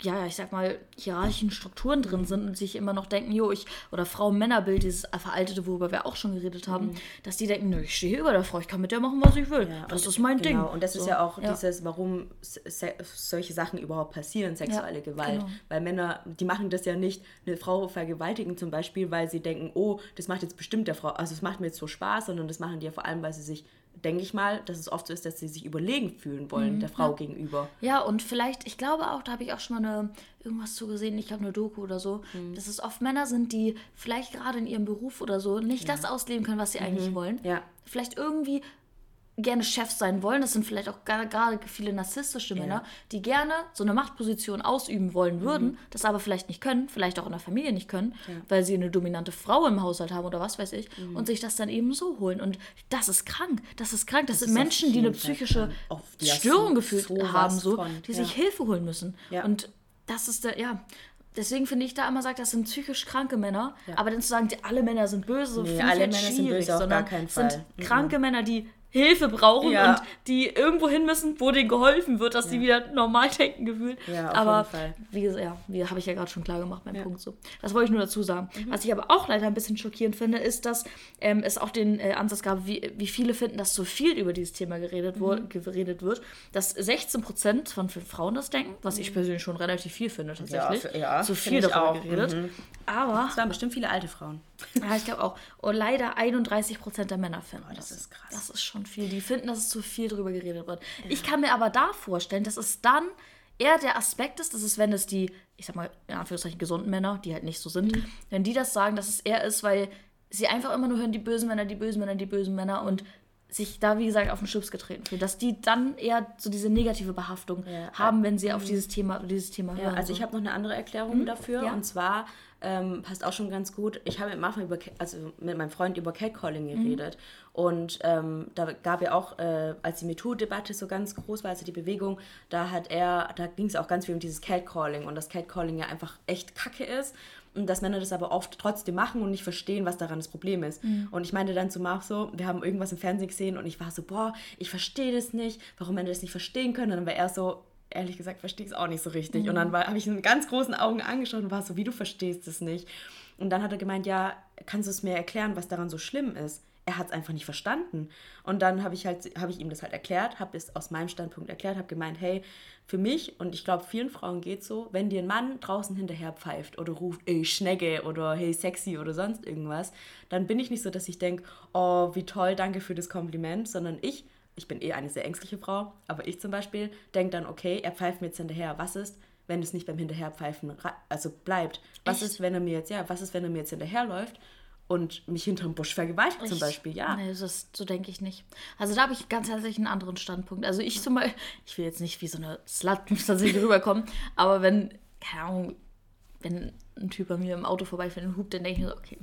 ja, ich sag mal, hierarchischen Strukturen drin sind und sich immer noch denken, jo, ich, oder Frau-Männer-Bild, dieses veraltete, worüber wir auch schon geredet haben, Mhm. dass die denken, nö, ich stehe über der Frau, ich kann mit der machen, was ich will. Ja, das ist mein Ding. Genau, und das ist So, ja auch ja. dieses, warum solche Sachen überhaupt passieren, sexuelle Gewalt. genau. Weil Männer, die machen das ja nicht, eine Frau vergewaltigen zum Beispiel, weil sie denken, oh, das macht jetzt bestimmt der Frau, also es macht mir jetzt so Spaß, sondern das machen die ja vor allem, weil sie sich, denke ich mal, dass es oft so ist, dass sie sich überlegen fühlen wollen, der Frau gegenüber. Ja, und vielleicht, ich glaube auch, da habe ich auch schon mal eine, irgendwas zu gesehen, ich glaube eine Doku oder so, Mhm. dass es oft Männer sind, die vielleicht gerade in ihrem Beruf oder so nicht das ausleben können, was sie eigentlich wollen. Mhm. Ja. Vielleicht irgendwie gerne Chef sein wollen. Das sind vielleicht auch gerade viele narzisstische Männer, die gerne so eine Machtposition ausüben wollen würden, das aber vielleicht nicht können, vielleicht auch in der Familie nicht können, weil sie eine dominante Frau im Haushalt haben oder was weiß ich, und sich das dann eben so holen. Und das ist krank. Das ist krank. Das, sind ist auf Menschen, die eine Fall psychische ja, Störung so- gefühlt sowas haben, so, von, die ja. sich Hilfe holen müssen. Ja. Und das ist der, ja. Deswegen finde ich da immer sagt, das sind psychisch kranke Männer. Aber dann zu sagen, die, alle Männer sind böse, so Nee, alle Männer sind böse auf sondern gar keinen es sind Fall. Mhm. kranke Männer, die Hilfe brauchen Ja. und die irgendwo hin müssen, wo denen geholfen wird, dass die wieder normal denken gefühlt. Ja, auf aber jeden Fall. wie gesagt, ja, wie habe ich ja gerade schon klar gemacht, mein Punkt so. Das wollte ich nur dazu sagen. Was ich aber auch leider ein bisschen schockierend finde, ist, dass ähm, es auch den äh, Ansatz gab, wie, wie viele finden, dass zu viel über dieses Thema geredet, wo, geredet wird, dass 16% von Frauen das denken, was ich persönlich schon relativ viel finde tatsächlich. für- ja, zu viel darüber auch. geredet. Aber Es waren bestimmt viele alte Frauen. Ja, ich glaube auch. Und leider 31% der Männer finden das ist krass. Das ist schon viel. Die finden, dass es zu viel drüber geredet wird. Ich kann mir aber da vorstellen, dass es dann eher der Aspekt ist, dass es, wenn es die, ich sag mal, in Anführungszeichen gesunden Männer, die halt nicht so sind, Mhm. wenn die das sagen, dass es eher ist, weil sie einfach immer nur hören, die bösen Männer, die bösen Männer, die bösen Männer und sich da, wie gesagt, auf den Schlips getreten fühlen. Dass die dann eher so diese negative Behaftung Ja. haben, wenn sie auf dieses Thema, dieses Thema Ja, hören. also so. ich habe noch eine andere Erklärung dafür ja. und zwar ähm, passt auch schon ganz gut. Ich habe mit über, also mit meinem Freund über Catcalling geredet und ähm, da gab ja auch, äh, als die MeToo-Debatte so ganz groß war, also die Bewegung, da hat er, da ging es auch ganz viel um dieses Catcalling und dass Catcalling ja einfach echt Kacke ist und dass Männer das aber oft trotzdem machen und nicht verstehen, was daran das Problem ist. Und ich meinte dann zu Marv so, wir haben irgendwas im Fernsehen gesehen und ich war so, boah, ich verstehe das nicht, warum Männer das nicht verstehen können. Und dann war er so, ehrlich gesagt, verstehe ich es auch nicht so richtig. Und dann habe ich ihn mit ganz großen Augen angeschaut und war so, wie du verstehst es nicht. Und dann hat er gemeint, ja, kannst du es mir erklären, was daran so schlimm ist? Er hat es einfach nicht verstanden. Und dann habe ich halt, habe ich ihm das halt erklärt, habe es aus meinem Standpunkt erklärt, habe gemeint, hey, für mich und ich glaube vielen Frauen geht so, wenn dir ein Mann draußen hinterher pfeift oder ruft, ey Schnecke oder hey sexy oder sonst irgendwas, dann bin ich nicht so, dass ich denke, oh wie toll, danke für das Kompliment, sondern ich ich bin eh eine sehr ängstliche Frau, aber ich zum Beispiel denke dann, okay, er pfeift mir jetzt hinterher. Was ist, wenn es nicht beim Hinterherpfeifen also bleibt? Was Echt? ist, wenn er mir jetzt, ja, was ist, wenn er mir jetzt hinterherläuft und mich hinterm Busch vergewaltigt zum Beispiel, ja. Nee, das, so denke ich nicht. Also da habe ich ganz herzlich einen anderen Standpunkt. Also ich zum Beispiel, ich will jetzt nicht wie so eine Slut tatsächlich rüberkommen, aber wenn, keine Ahnung, wenn ein Typ bei mir im Auto vorbeifährt und hupt, dann denke ich mir so, okay,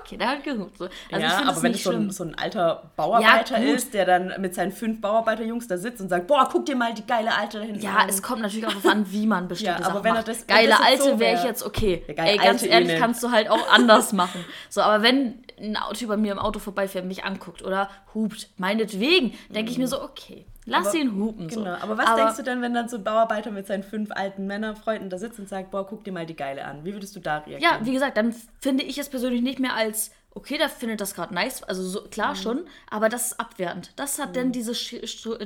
Okay, der hat gehupt. So. Also ja, aber wenn es so ein, so ein alter Bauarbeiter Ja, ist, der dann mit seinen fünf Bauarbeiterjungs da sitzt und sagt, boah, guck dir mal die geile Alte da hinten Ja, an. es kommt natürlich auch darauf an, wie man bestimmte Ja, aber Sachen wenn er macht. das- geile das Alte so wäre ich jetzt okay. Ey, ganz ehrlich, kannst du halt auch anders machen. So, aber wenn ein Typ bei mir im Auto vorbeifährt, mich anguckt oder hupt, meinetwegen, denke ich mir so, okay, lass ihn hupen. So. Genau, aber was denkst du denn, wenn dann so ein Bauarbeiter mit seinen fünf alten Männerfreunden da sitzt und sagt, boah, guck dir mal die Geile an. Wie würdest du da reagieren? Ja, wie gesagt, dann finde ich es persönlich nicht mehr als, okay, der findet das gerade nice, also so, Mhm. klar schon, aber das ist abwertend. Das hat denn diese,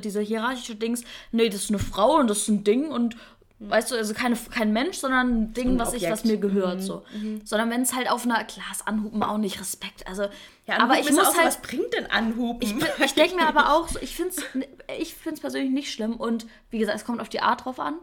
diese hierarchische Dings, nee, das ist eine Frau und das ist ein Ding und weißt du, also keine, kein Mensch, sondern ein Ding, Mhm. ein was ich, was Objekt. Mhm. mir gehört, so. Sondern wenn es halt auf einer, klar, ist Anhupen auch nicht Respekt, also, ja aber ich muss auch halt, was bringt denn Anhupen? ich denke mir aber auch, so, ich finde es ich find's persönlich nicht schlimm und wie gesagt, es kommt auf die Art drauf an.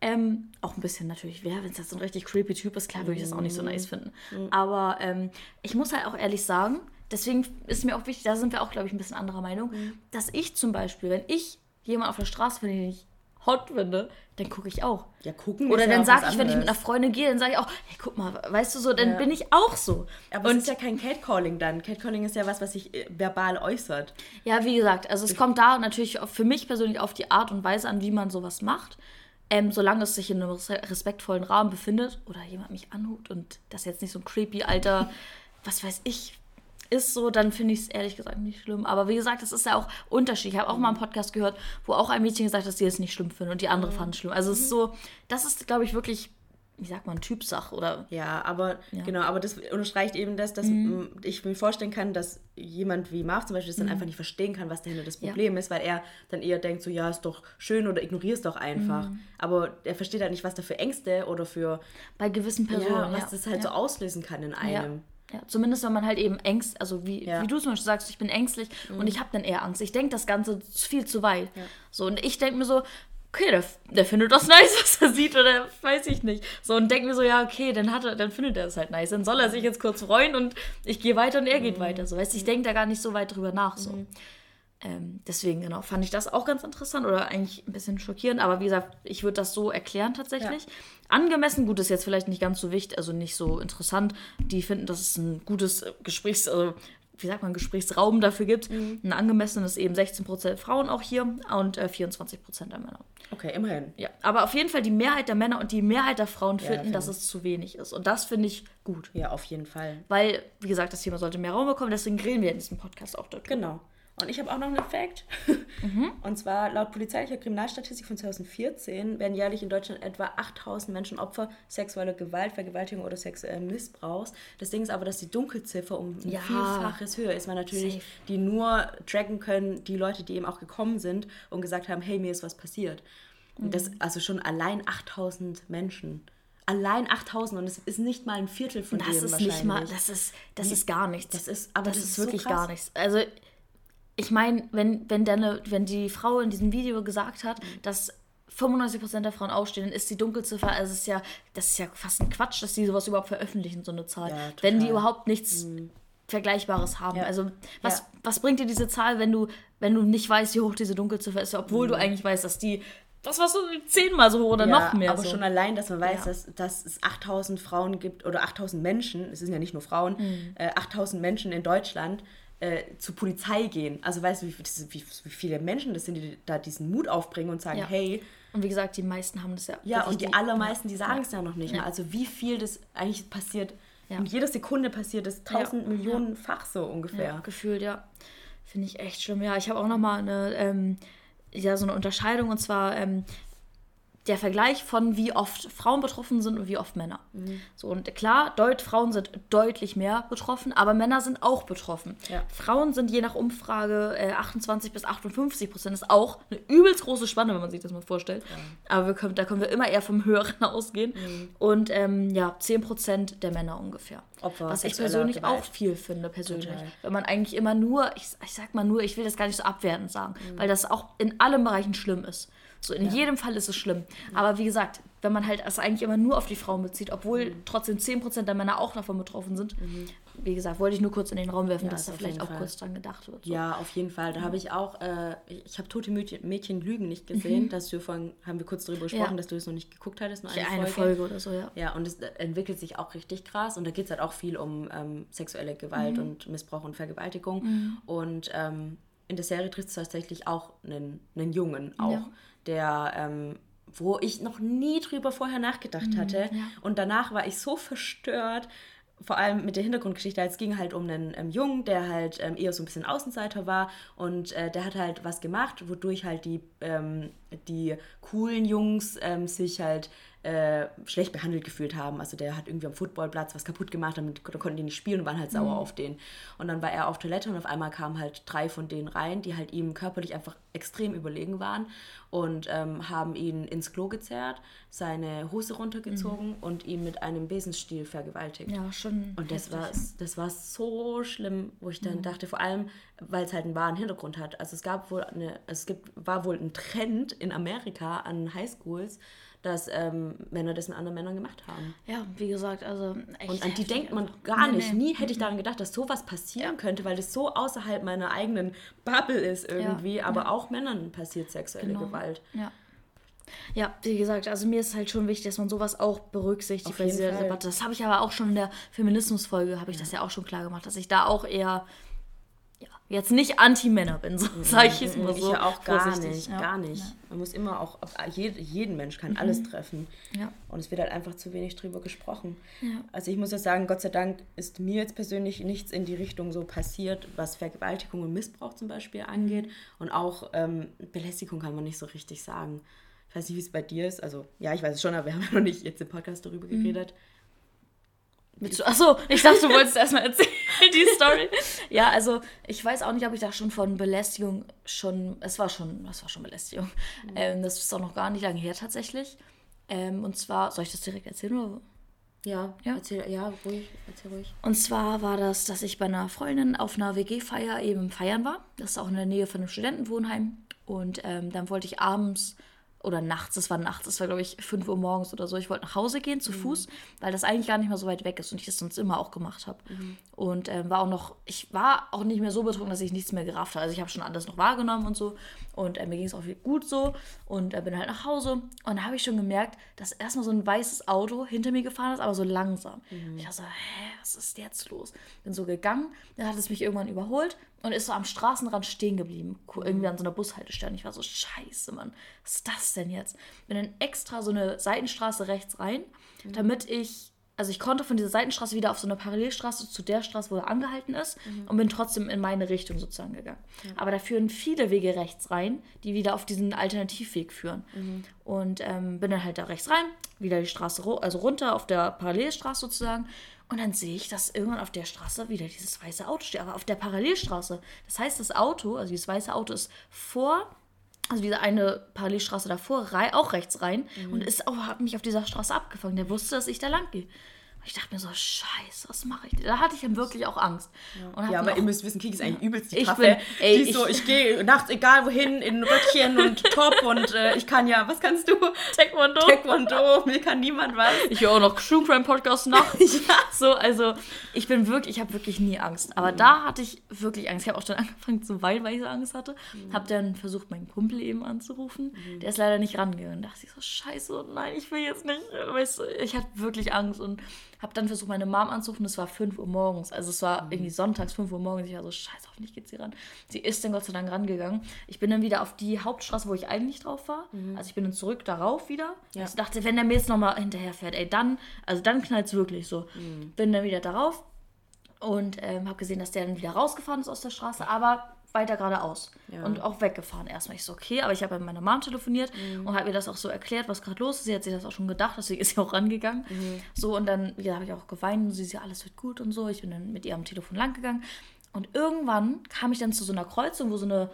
Ähm, auch ein bisschen natürlich, wer, wenn es jetzt so ein richtig creepy Typ ist, klar würde ich das auch nicht so nice finden. Aber ähm, ich muss halt auch ehrlich sagen, deswegen ist mir auch wichtig, da sind wir auch, glaube ich, ein bisschen anderer Meinung, dass ich zum Beispiel, wenn ich jemanden auf der Straße finde, den ich hot finde, dann gucke ich auch. Ja, gucken Oder ist ja dann sage ich, wenn ich mit einer. Freundin gehe, dann sage ich auch, hey, guck mal, weißt du so, dann Ja. bin ich auch so. Aber es ist ja kein Catcalling dann. Catcalling ist ja was, was sich äh, verbal äußert. Ja, wie gesagt, also es kommt da natürlich für mich persönlich auf die Art und Weise an, wie man sowas macht. Ähm, solange es sich in einem res- respektvollen Rahmen befindet oder jemand mich anhubt und das jetzt nicht so ein creepy alter, was weiß ich, ist so, dann finde ich es ehrlich gesagt nicht schlimm. Aber wie gesagt, das ist ja auch Unterschied. Ich habe auch mal einen Podcast gehört, wo auch ein Mädchen gesagt hat, dass sie es nicht schlimm findet und die andere fand es schlimm. Also es ist so, das ist, glaube ich, wirklich, wie sagt man, Typsache oder Ja, aber genau, aber das unterstreicht eben das, dass Mhm. ich mir vorstellen kann, dass jemand wie Marv zum Beispiel das dann einfach nicht verstehen kann, was dahinter das Problem ist, weil er dann eher denkt, so ja, ist doch schön oder ignorier es doch einfach. Mhm. Aber er versteht halt nicht, was da für Ängste oder für bei gewissen Personen. ja, was ja. das halt so ja. auslösen kann in einem. Ja. Ja, zumindest wenn man halt eben Ängst, also wie, Ja. Mhm. wie du zum Beispiel sagst, ich bin ängstlich und ich habe dann eher Angst. Ich denke das Ganze viel zu weit. So, und ich denke mir so, okay, der, der findet das nice, was er sieht, oder weiß ich nicht. So, und denke mir so, ja, okay, dann hat er, dann findet er es halt nice. Dann soll er sich jetzt kurz freuen und ich gehe weiter und er Mhm. geht weiter. So, weißt ich denke da gar nicht so weit drüber nach. So. Ähm, deswegen, genau, fand ich das auch ganz interessant oder eigentlich ein bisschen schockierend. Aber wie gesagt, ich würde das so erklären tatsächlich. Angemessen, gut, ist jetzt vielleicht nicht ganz so wichtig, also nicht so interessant. Die finden, dass es ein gutes äh, Gesprächs-, also, wie sagt man, Gesprächsraum dafür gibt. Ein angemessenes eben 16% Frauen auch hier und äh, 24% der Männer. Okay, immerhin. Ja, aber auf jeden Fall die Mehrheit der Männer und die Mehrheit der Frauen finden, finde dass es zu wenig ist. Und das finde ich gut. Ja, auf jeden Fall. Weil, wie gesagt, das Thema sollte mehr Raum bekommen, deswegen reden wir in diesem Podcast auch darüber. Genau. Und ich habe auch noch einen Fact. Mhm. Und zwar laut polizeilicher Kriminalstatistik von 2014 werden jährlich in Deutschland etwa 8000 Menschen Opfer sexueller Gewalt, Vergewaltigung oder sexuellen Missbrauchs. Das Ding ist aber, dass die Dunkelziffer um ein Ja. Vielfaches höher ist, weil natürlich Safe. die nur tracken können, die Leute, die eben auch gekommen sind und gesagt haben, hey, mir ist was passiert. Und das, also schon allein 8000 Menschen. Allein 8000 und es ist nicht mal ein Viertel von Das denen ist nicht mal, wahrscheinlich. das ist, das ist gar nichts. Das ist- aber das, das ist, ist so wirklich krass. gar nichts. Also, ich meine, wenn, wenn, deine, wenn die Frau in diesem Video gesagt hat, dass 95% der Frauen aufstehen, dann ist die Dunkelziffer, also es ist ja, das ist ja fast ein Quatsch, dass die sowas überhaupt veröffentlichen, so eine Zahl. Ja, wenn die überhaupt nichts Vergleichbares haben. Ja. Also, was, Ja. was bringt dir diese Zahl, wenn du, wenn du nicht weißt, wie hoch diese Dunkelziffer ist, obwohl du eigentlich weißt, dass die, was warst du, zehnmal so hoch oder noch mehr Aber so. schon allein, dass man weiß, Ja. dass, dass es 8000 Frauen gibt oder 8000 Menschen, es sind ja nicht nur Frauen, Mhm. äh, 8000 Menschen in Deutschland äh, zur Polizei gehen. Also weißt du, wie, das wie, wie viele Menschen das sind, die da diesen Mut aufbringen und sagen, Ja. hey, Und wie gesagt, die meisten haben das ja. ja, und die allermeisten, die sagen es ja noch nicht Ja. Also wie viel das eigentlich passiert, in jeder Sekunde passiert es tausend. Millionenfach so ungefähr. Ja, gefühlt, ja. Finde ich echt schlimm. Ja, ich habe auch noch mal eine, ähm, ja, so eine Unterscheidung und zwar ähm, der Vergleich von wie oft Frauen betroffen sind und wie oft Männer. Mhm. So und klar, deut, Frauen sind deutlich mehr betroffen, aber Männer sind auch betroffen. Ja. Frauen sind je nach Umfrage äh, 28 bis 58 Prozent. Ist auch eine übelst große Spanne, wenn man sich das mal vorstellt. Aber wir können, da können wir immer eher vom Höheren ausgehen. Mhm. Und ähm, ja, 10 Prozent der Männer ungefähr. Opfer Was ich persönlich Gewalt. auch viel finde, persönlich. Total. Wenn man eigentlich immer nur, ich, ich sag mal nur, ich will das gar nicht so abwertend sagen, Mhm. weil das auch in allen Bereichen schlimm ist. So in jedem Fall ist es schlimm. Aber wie gesagt, wenn man halt es eigentlich immer nur auf die Frauen bezieht, obwohl Mhm. trotzdem 10% der Männer auch davon betroffen sind. Wie gesagt, wollte ich nur kurz in den Raum werfen, Ja, dass da vielleicht auch Fall. kurz dran gedacht wird. So. Ja, auf jeden Fall. Da habe ich auch, äh, ich habe Tote Mädchen, Mädchen Lügen nicht gesehen. Dass du vorhin, haben wir kurz darüber gesprochen, Mhm. Ja. dass du es noch nicht geguckt hattest, nur eine, Ja, eine Folge. Folge oder so, ja. Ja, und es äh, entwickelt sich auch richtig krass. Und da geht es halt auch viel um ähm, sexuelle Gewalt Mhm. und Missbrauch und Vergewaltigung. Und ähm, in der Serie trifft es tatsächlich auch einen, einen Jungen auch, Ja. Der, ähm, wo ich noch nie drüber vorher nachgedacht Mhm, hatte. Und danach war ich so verstört. Vor allem mit der Hintergrundgeschichte. Es ging halt um einen ähm, Jungen, der halt ähm, eher so ein bisschen Außenseiter war und äh, der hat halt was gemacht, wodurch halt die, ähm, die coolen Jungs ähm, sich halt äh, schlecht behandelt gefühlt haben. Also der hat irgendwie am Footballplatz was kaputt gemacht, damit da konnten die nicht spielen und waren halt sauer auf den. Und dann war er auf Toilette und auf einmal kamen halt drei von denen rein, die halt ihm körperlich einfach extrem überlegen waren und ähm, haben ihn ins Klo gezerrt, seine Hose runtergezogen und ihn mit einem Besenstiel vergewaltigt. Ja, schon. Und das war, das war so schlimm, wo ich dann dachte, vor allem, weil es halt einen wahren Hintergrund hat. Also es gab wohl eine, es gibt, war wohl ein Trend in Amerika an Highschools, dass ähm, Männer das mit anderen Männern gemacht haben. Ja, wie gesagt, also echt Und an die denkt man einfach. gar nicht. nee. Nie hätte ich daran gedacht, dass sowas passieren könnte, weil das so außerhalb meiner eigenen Bubble ist irgendwie. Aber auch Männern passiert sexuelle Genau. Gewalt. Ja. Ja, wie gesagt, also mir ist halt schon wichtig, dass man sowas auch berücksichtigt Auf bei dieser Fall. Debatte. Das habe ich aber auch schon in der Feminismusfolge, habe ich das ja auch schon klar gemacht, dass ich da auch eher ja, jetzt nicht Anti-Männer bin, so sage ich jetzt mal so. ich ja auch gar vorsichtig. nicht, Ja. gar nicht. Man muss immer auch, jeden Mensch kann alles treffen. Ja. Und es wird halt einfach zu wenig drüber gesprochen. Ja. Also ich muss ja sagen, Gott sei Dank ist mir jetzt persönlich nichts in die Richtung so passiert, was Vergewaltigung und Missbrauch zum Beispiel angeht. Und auch ähm, Belästigung kann man nicht so richtig sagen. Ich weiß nicht, wie es bei dir ist. Also ja, ich weiß es schon, aber wir haben ja noch nicht jetzt im Podcast darüber geredet. Willst du, achso, ich dachte, du wolltest erstmal erzählen, die Story. Ja, also ich weiß auch nicht, ob ich da schon von Belästigung schon, es war schon, es war schon Belästigung. Ähm, das ist auch noch gar nicht lange her tatsächlich. Ähm, und zwar, soll ich das direkt erzählen oder? Ja, Ja. erzähl, ja, ruhig, erzähl ruhig. Und zwar war das, dass ich bei einer Freundin auf einer WG-Feier eben feiern war. Das ist auch in der Nähe von einem Studentenwohnheim. Und ähm, dann wollte ich abends oder nachts, es war nachts, es war glaube ich 5 Uhr morgens oder so, ich wollte nach Hause gehen zu Fuß, weil das eigentlich gar nicht mehr so weit weg ist und ich das sonst immer auch gemacht habe. Und ähm, war auch noch, ich war auch nicht mehr so betrunken, dass ich nichts mehr gerafft habe. Also ich habe schon alles noch wahrgenommen und so. Und äh, mir ging es auch gut so. Und äh, bin halt nach Hause. Und da habe ich schon gemerkt, dass erstmal so ein weißes Auto hinter mir gefahren ist, aber so langsam. Ich dachte so, hä, was ist jetzt los? Bin so gegangen, dann hat es mich irgendwann überholt und ist so am Straßenrand stehen geblieben. Ku- Irgendwie an so einer Bushaltestelle. Und ich war so, scheiße, Mann, was ist das denn jetzt? Bin dann extra so eine Seitenstraße rechts rein, damit ich also ich konnte von dieser Seitenstraße wieder auf so eine Parallelstraße zu der Straße, wo er angehalten ist, und bin trotzdem in meine Richtung sozusagen gegangen. Aber da führen viele Wege rechts rein, die wieder auf diesen Alternativweg führen. Und ähm, bin dann halt da rechts rein, wieder die Straße, also runter auf der Parallelstraße sozusagen. Und dann sehe ich, dass irgendwann auf der Straße wieder dieses weiße Auto steht, aber auf der Parallelstraße. Das heißt, das Auto, also dieses weiße Auto ist vor also diese eine Parallelstraße davor, auch rechts rein und ist auch, hat mich auf dieser Straße abgefangen. Der wusste, dass ich da lang gehe. Ich dachte mir so, scheiße, was mache ich? Da hatte ich dann wirklich auch Angst. Ja, dann aber auch, ihr müsst wissen, Kiki ist eigentlich übelst die Ich Taffe. bin- ey, die ist so, ich- ich gehe nachts egal wohin, in Röckchen und Top und äh, ich kann ja, was kannst du? Taekwondo. Taekwondo, mir kann niemand was. Ich höre auch noch True Crime Podcast nach. Ja. So, also ich bin wirklich, ich habe wirklich nie Angst. Aber da hatte ich wirklich Angst. Ich habe auch schon angefangen zu weinen, weil ich so Angst hatte. Habe dann versucht, meinen Kumpel eben anzurufen. Der ist leider nicht rangegangen. Da dachte ich so, scheiße, nein, ich will jetzt nicht. Weißt du, ich hatte wirklich Angst und habe dann versucht, meine Mom anzurufen. Es war 5 Uhr morgens. Also es war irgendwie sonntags 5 Uhr morgens. Ich war so, scheiße, hoffentlich geht sie ran. Sie ist dann Gott sei Dank rangegangen. Ich bin dann wieder auf die Hauptstraße, wo ich eigentlich drauf war. Also ich bin dann zurück darauf wieder. Ja. Ich dachte, wenn der mir jetzt nochmal hinterher fährt, ey, dann, also dann knallt es wirklich so. Bin dann wieder darauf und ähm, habe gesehen, dass der dann wieder rausgefahren ist aus der Straße, aber weiter geradeaus Ja. und auch weggefahren erstmal. Ich so, okay, aber ich habe mit meiner Mom telefoniert und habe mir das auch so erklärt, was gerade los ist. Sie hat sich das auch schon gedacht, deswegen ist sie auch rangegangen. So, und dann ja, habe ich auch geweint und sie ja, alles wird gut und so. Ich bin dann mit ihr am Telefon lang gegangen und irgendwann kam ich dann zu so einer Kreuzung, wo so eine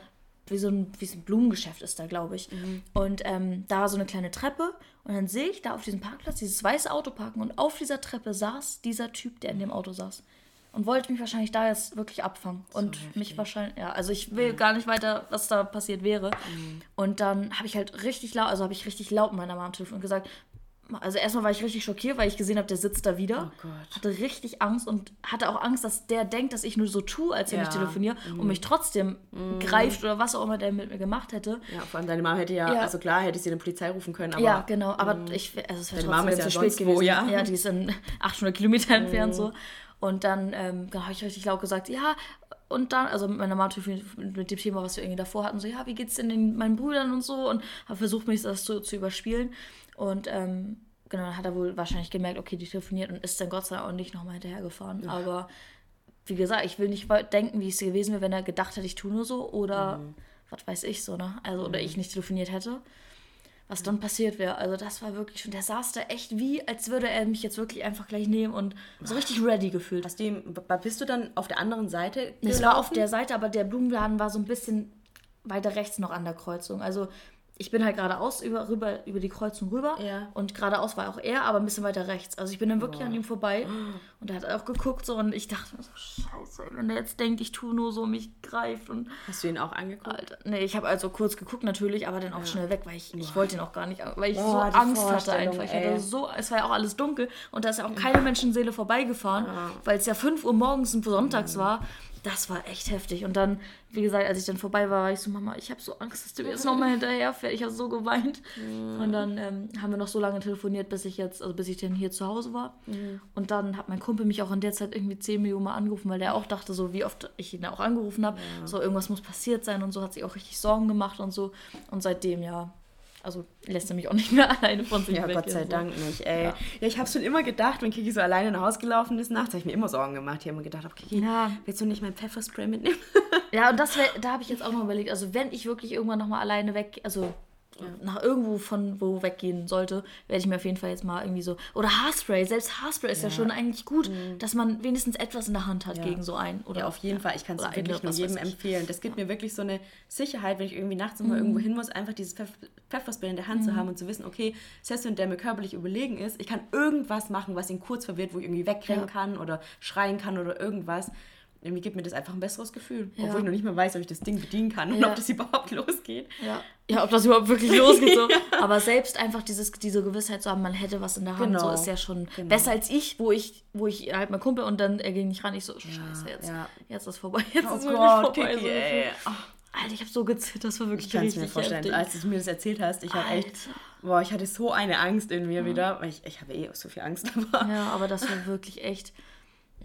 wie so ein, wie so ein Blumengeschäft ist da, glaube ich. Und ähm, da war so eine kleine Treppe und dann sehe ich da auf diesem Parkplatz dieses weiße Auto parken und auf dieser Treppe saß dieser Typ, der in dem Auto saß. Und wollte mich wahrscheinlich da jetzt wirklich abfangen. und mich wahrscheinlich, ja, also ich will gar nicht weiter, was da passiert wäre. Und dann habe ich halt richtig laut, also habe ich richtig laut meiner Mom am Telefon gesagt, also erstmal war ich richtig schockiert, weil ich gesehen habe, der sitzt da wieder. Oh Gott. Hatte richtig Angst und hatte auch Angst, dass der denkt, dass ich nur so tue, als wenn Ja. Mhm. ich telefoniere und mich trotzdem greift oder was auch immer der mit mir gemacht hätte. Ja, vor allem deine Mama hätte ja, Ja. also klar, hätte sie die Polizei rufen können, aber ja, genau. Aber ich, also es wäre Deine Mama trotzdem ist zu ja spät sonst wo, gewesen. ja. Mhm. ja, die ist in 800 Kilometer entfernt so. Und dann ähm, habe ich richtig laut gesagt, ja. Und dann, also mit meiner Mama mit dem Thema, was wir irgendwie davor hatten, so, ja, wie geht's denn den, meinen Brüdern und so. Und habe versucht, mich das zu, zu überspielen. Und ähm, genau, dann hat er wohl wahrscheinlich gemerkt, okay, die telefoniert und ist dann Gott sei Dank auch nicht nochmal hinterhergefahren. Aber wie gesagt, ich will nicht denken, wie es gewesen wäre, wenn er gedacht hätte, ich tue nur so oder Mhm. was weiß ich so, ne? Also, oder ich nicht telefoniert hätte. Was dann passiert wäre. Also, das war wirklich schon, der saß da echt wie, als würde er mich jetzt wirklich einfach gleich nehmen und so richtig ready gefühlt. Hast du, ihm- bist du dann auf der anderen Seite Es war auf der Seite, aber der Blumenladen war so ein bisschen weiter rechts noch an der Kreuzung. Also ich bin halt geradeaus über, rüber, über die Kreuzung rüber Ja. und geradeaus war auch er, aber ein bisschen weiter rechts. Also ich bin dann wirklich an ihm vorbei und er hat auch geguckt so und ich dachte mir so, scheiße, wenn der jetzt denkt, ich tue nur so, mich greift und Hast du ihn auch angeguckt? Alter, nee, ich habe also kurz geguckt natürlich, aber dann auch schnell weg, weil ich, ich wollte ihn auch gar nicht, weil ich so Boah, die Angst hatte einfach. Ich hatte so, es war ja auch alles dunkel und da ist ja auch keine Menschenseele vorbeigefahren, weil es ja 5 Uhr morgens und sonntags war. Das war echt heftig. Und dann, wie gesagt, als ich dann vorbei war, war ich so, Mama, ich habe so Angst, dass du mir jetzt nochmal hinterherfährst. Ich habe so geweint. Und dann ähm, haben wir noch so lange telefoniert, bis ich jetzt, also bis ich dann hier zu Hause war. Und dann hat mein Kumpel mich auch in der Zeit irgendwie 10 Millionen Mal angerufen, weil der auch dachte, so wie oft ich ihn auch angerufen habe, so irgendwas muss passiert sein und so, hat sich auch richtig Sorgen gemacht und so. Und seitdem, ja, also lässt er mich auch nicht mehr alleine von sich Ja, weg. Gott sei so. Dank nicht, ey. Ja. Ja, ich habe schon immer gedacht, wenn Kiki so alleine nach Hause gelaufen ist nachts, habe ich mir immer Sorgen gemacht. Ich habe immer gedacht, oh, Kiki, Ja. willst du nicht mein Pfefferspray mitnehmen? Ja, und das wär, da habe ich jetzt auch noch überlegt, also wenn ich wirklich irgendwann nochmal alleine weg, also nach irgendwo von wo weggehen sollte, werde ich mir auf jeden Fall jetzt mal irgendwie so. Oder Haarspray, selbst Haarspray ist ja, schon eigentlich gut, dass man wenigstens etwas in der Hand hat gegen so einen. Oder Ja, auf jeden Fall. Ich kann es wirklich nur jedem empfehlen. Das gibt mir wirklich so eine Sicherheit, wenn ich irgendwie nachts mal irgendwo hin muss, einfach dieses Pfeff Pfefferspray in der Hand zu haben und zu wissen, okay, selbst wenn der mir körperlich überlegen ist, ich kann irgendwas machen, was ihn kurz verwirrt, wo ich irgendwie wegrennen Ja. kann oder schreien kann oder irgendwas. Irgendwie gibt mir das einfach ein besseres Gefühl. Ja. Obwohl ich noch nicht mal weiß, ob ich das Ding bedienen kann und Ja. ob das überhaupt losgeht. Ja. ja, ob das überhaupt wirklich losgeht. So. Aber selbst einfach dieses, diese Gewissheit zu haben, man hätte was in der Hand, so Genau. ist ja schon Genau. besser als ich, wo ich, wo ich halt mein Kumpel und dann er ging nicht ran. Ich so, scheiße, jetzt, jetzt ist vorbei. Jetzt Oh ist wirklich Gott, vorbei. Kiki, so ey. gefühlt. Alter, ich habe so gezittert, das war wirklich Ich richtig mir vorstellen. heftig. Als du mir das erzählt hast, ich habe echt, boah, ich hatte so eine Angst in mir wieder, weil ich, ich habe eh so viel Angst. Aber Ja, aber das war wirklich echt.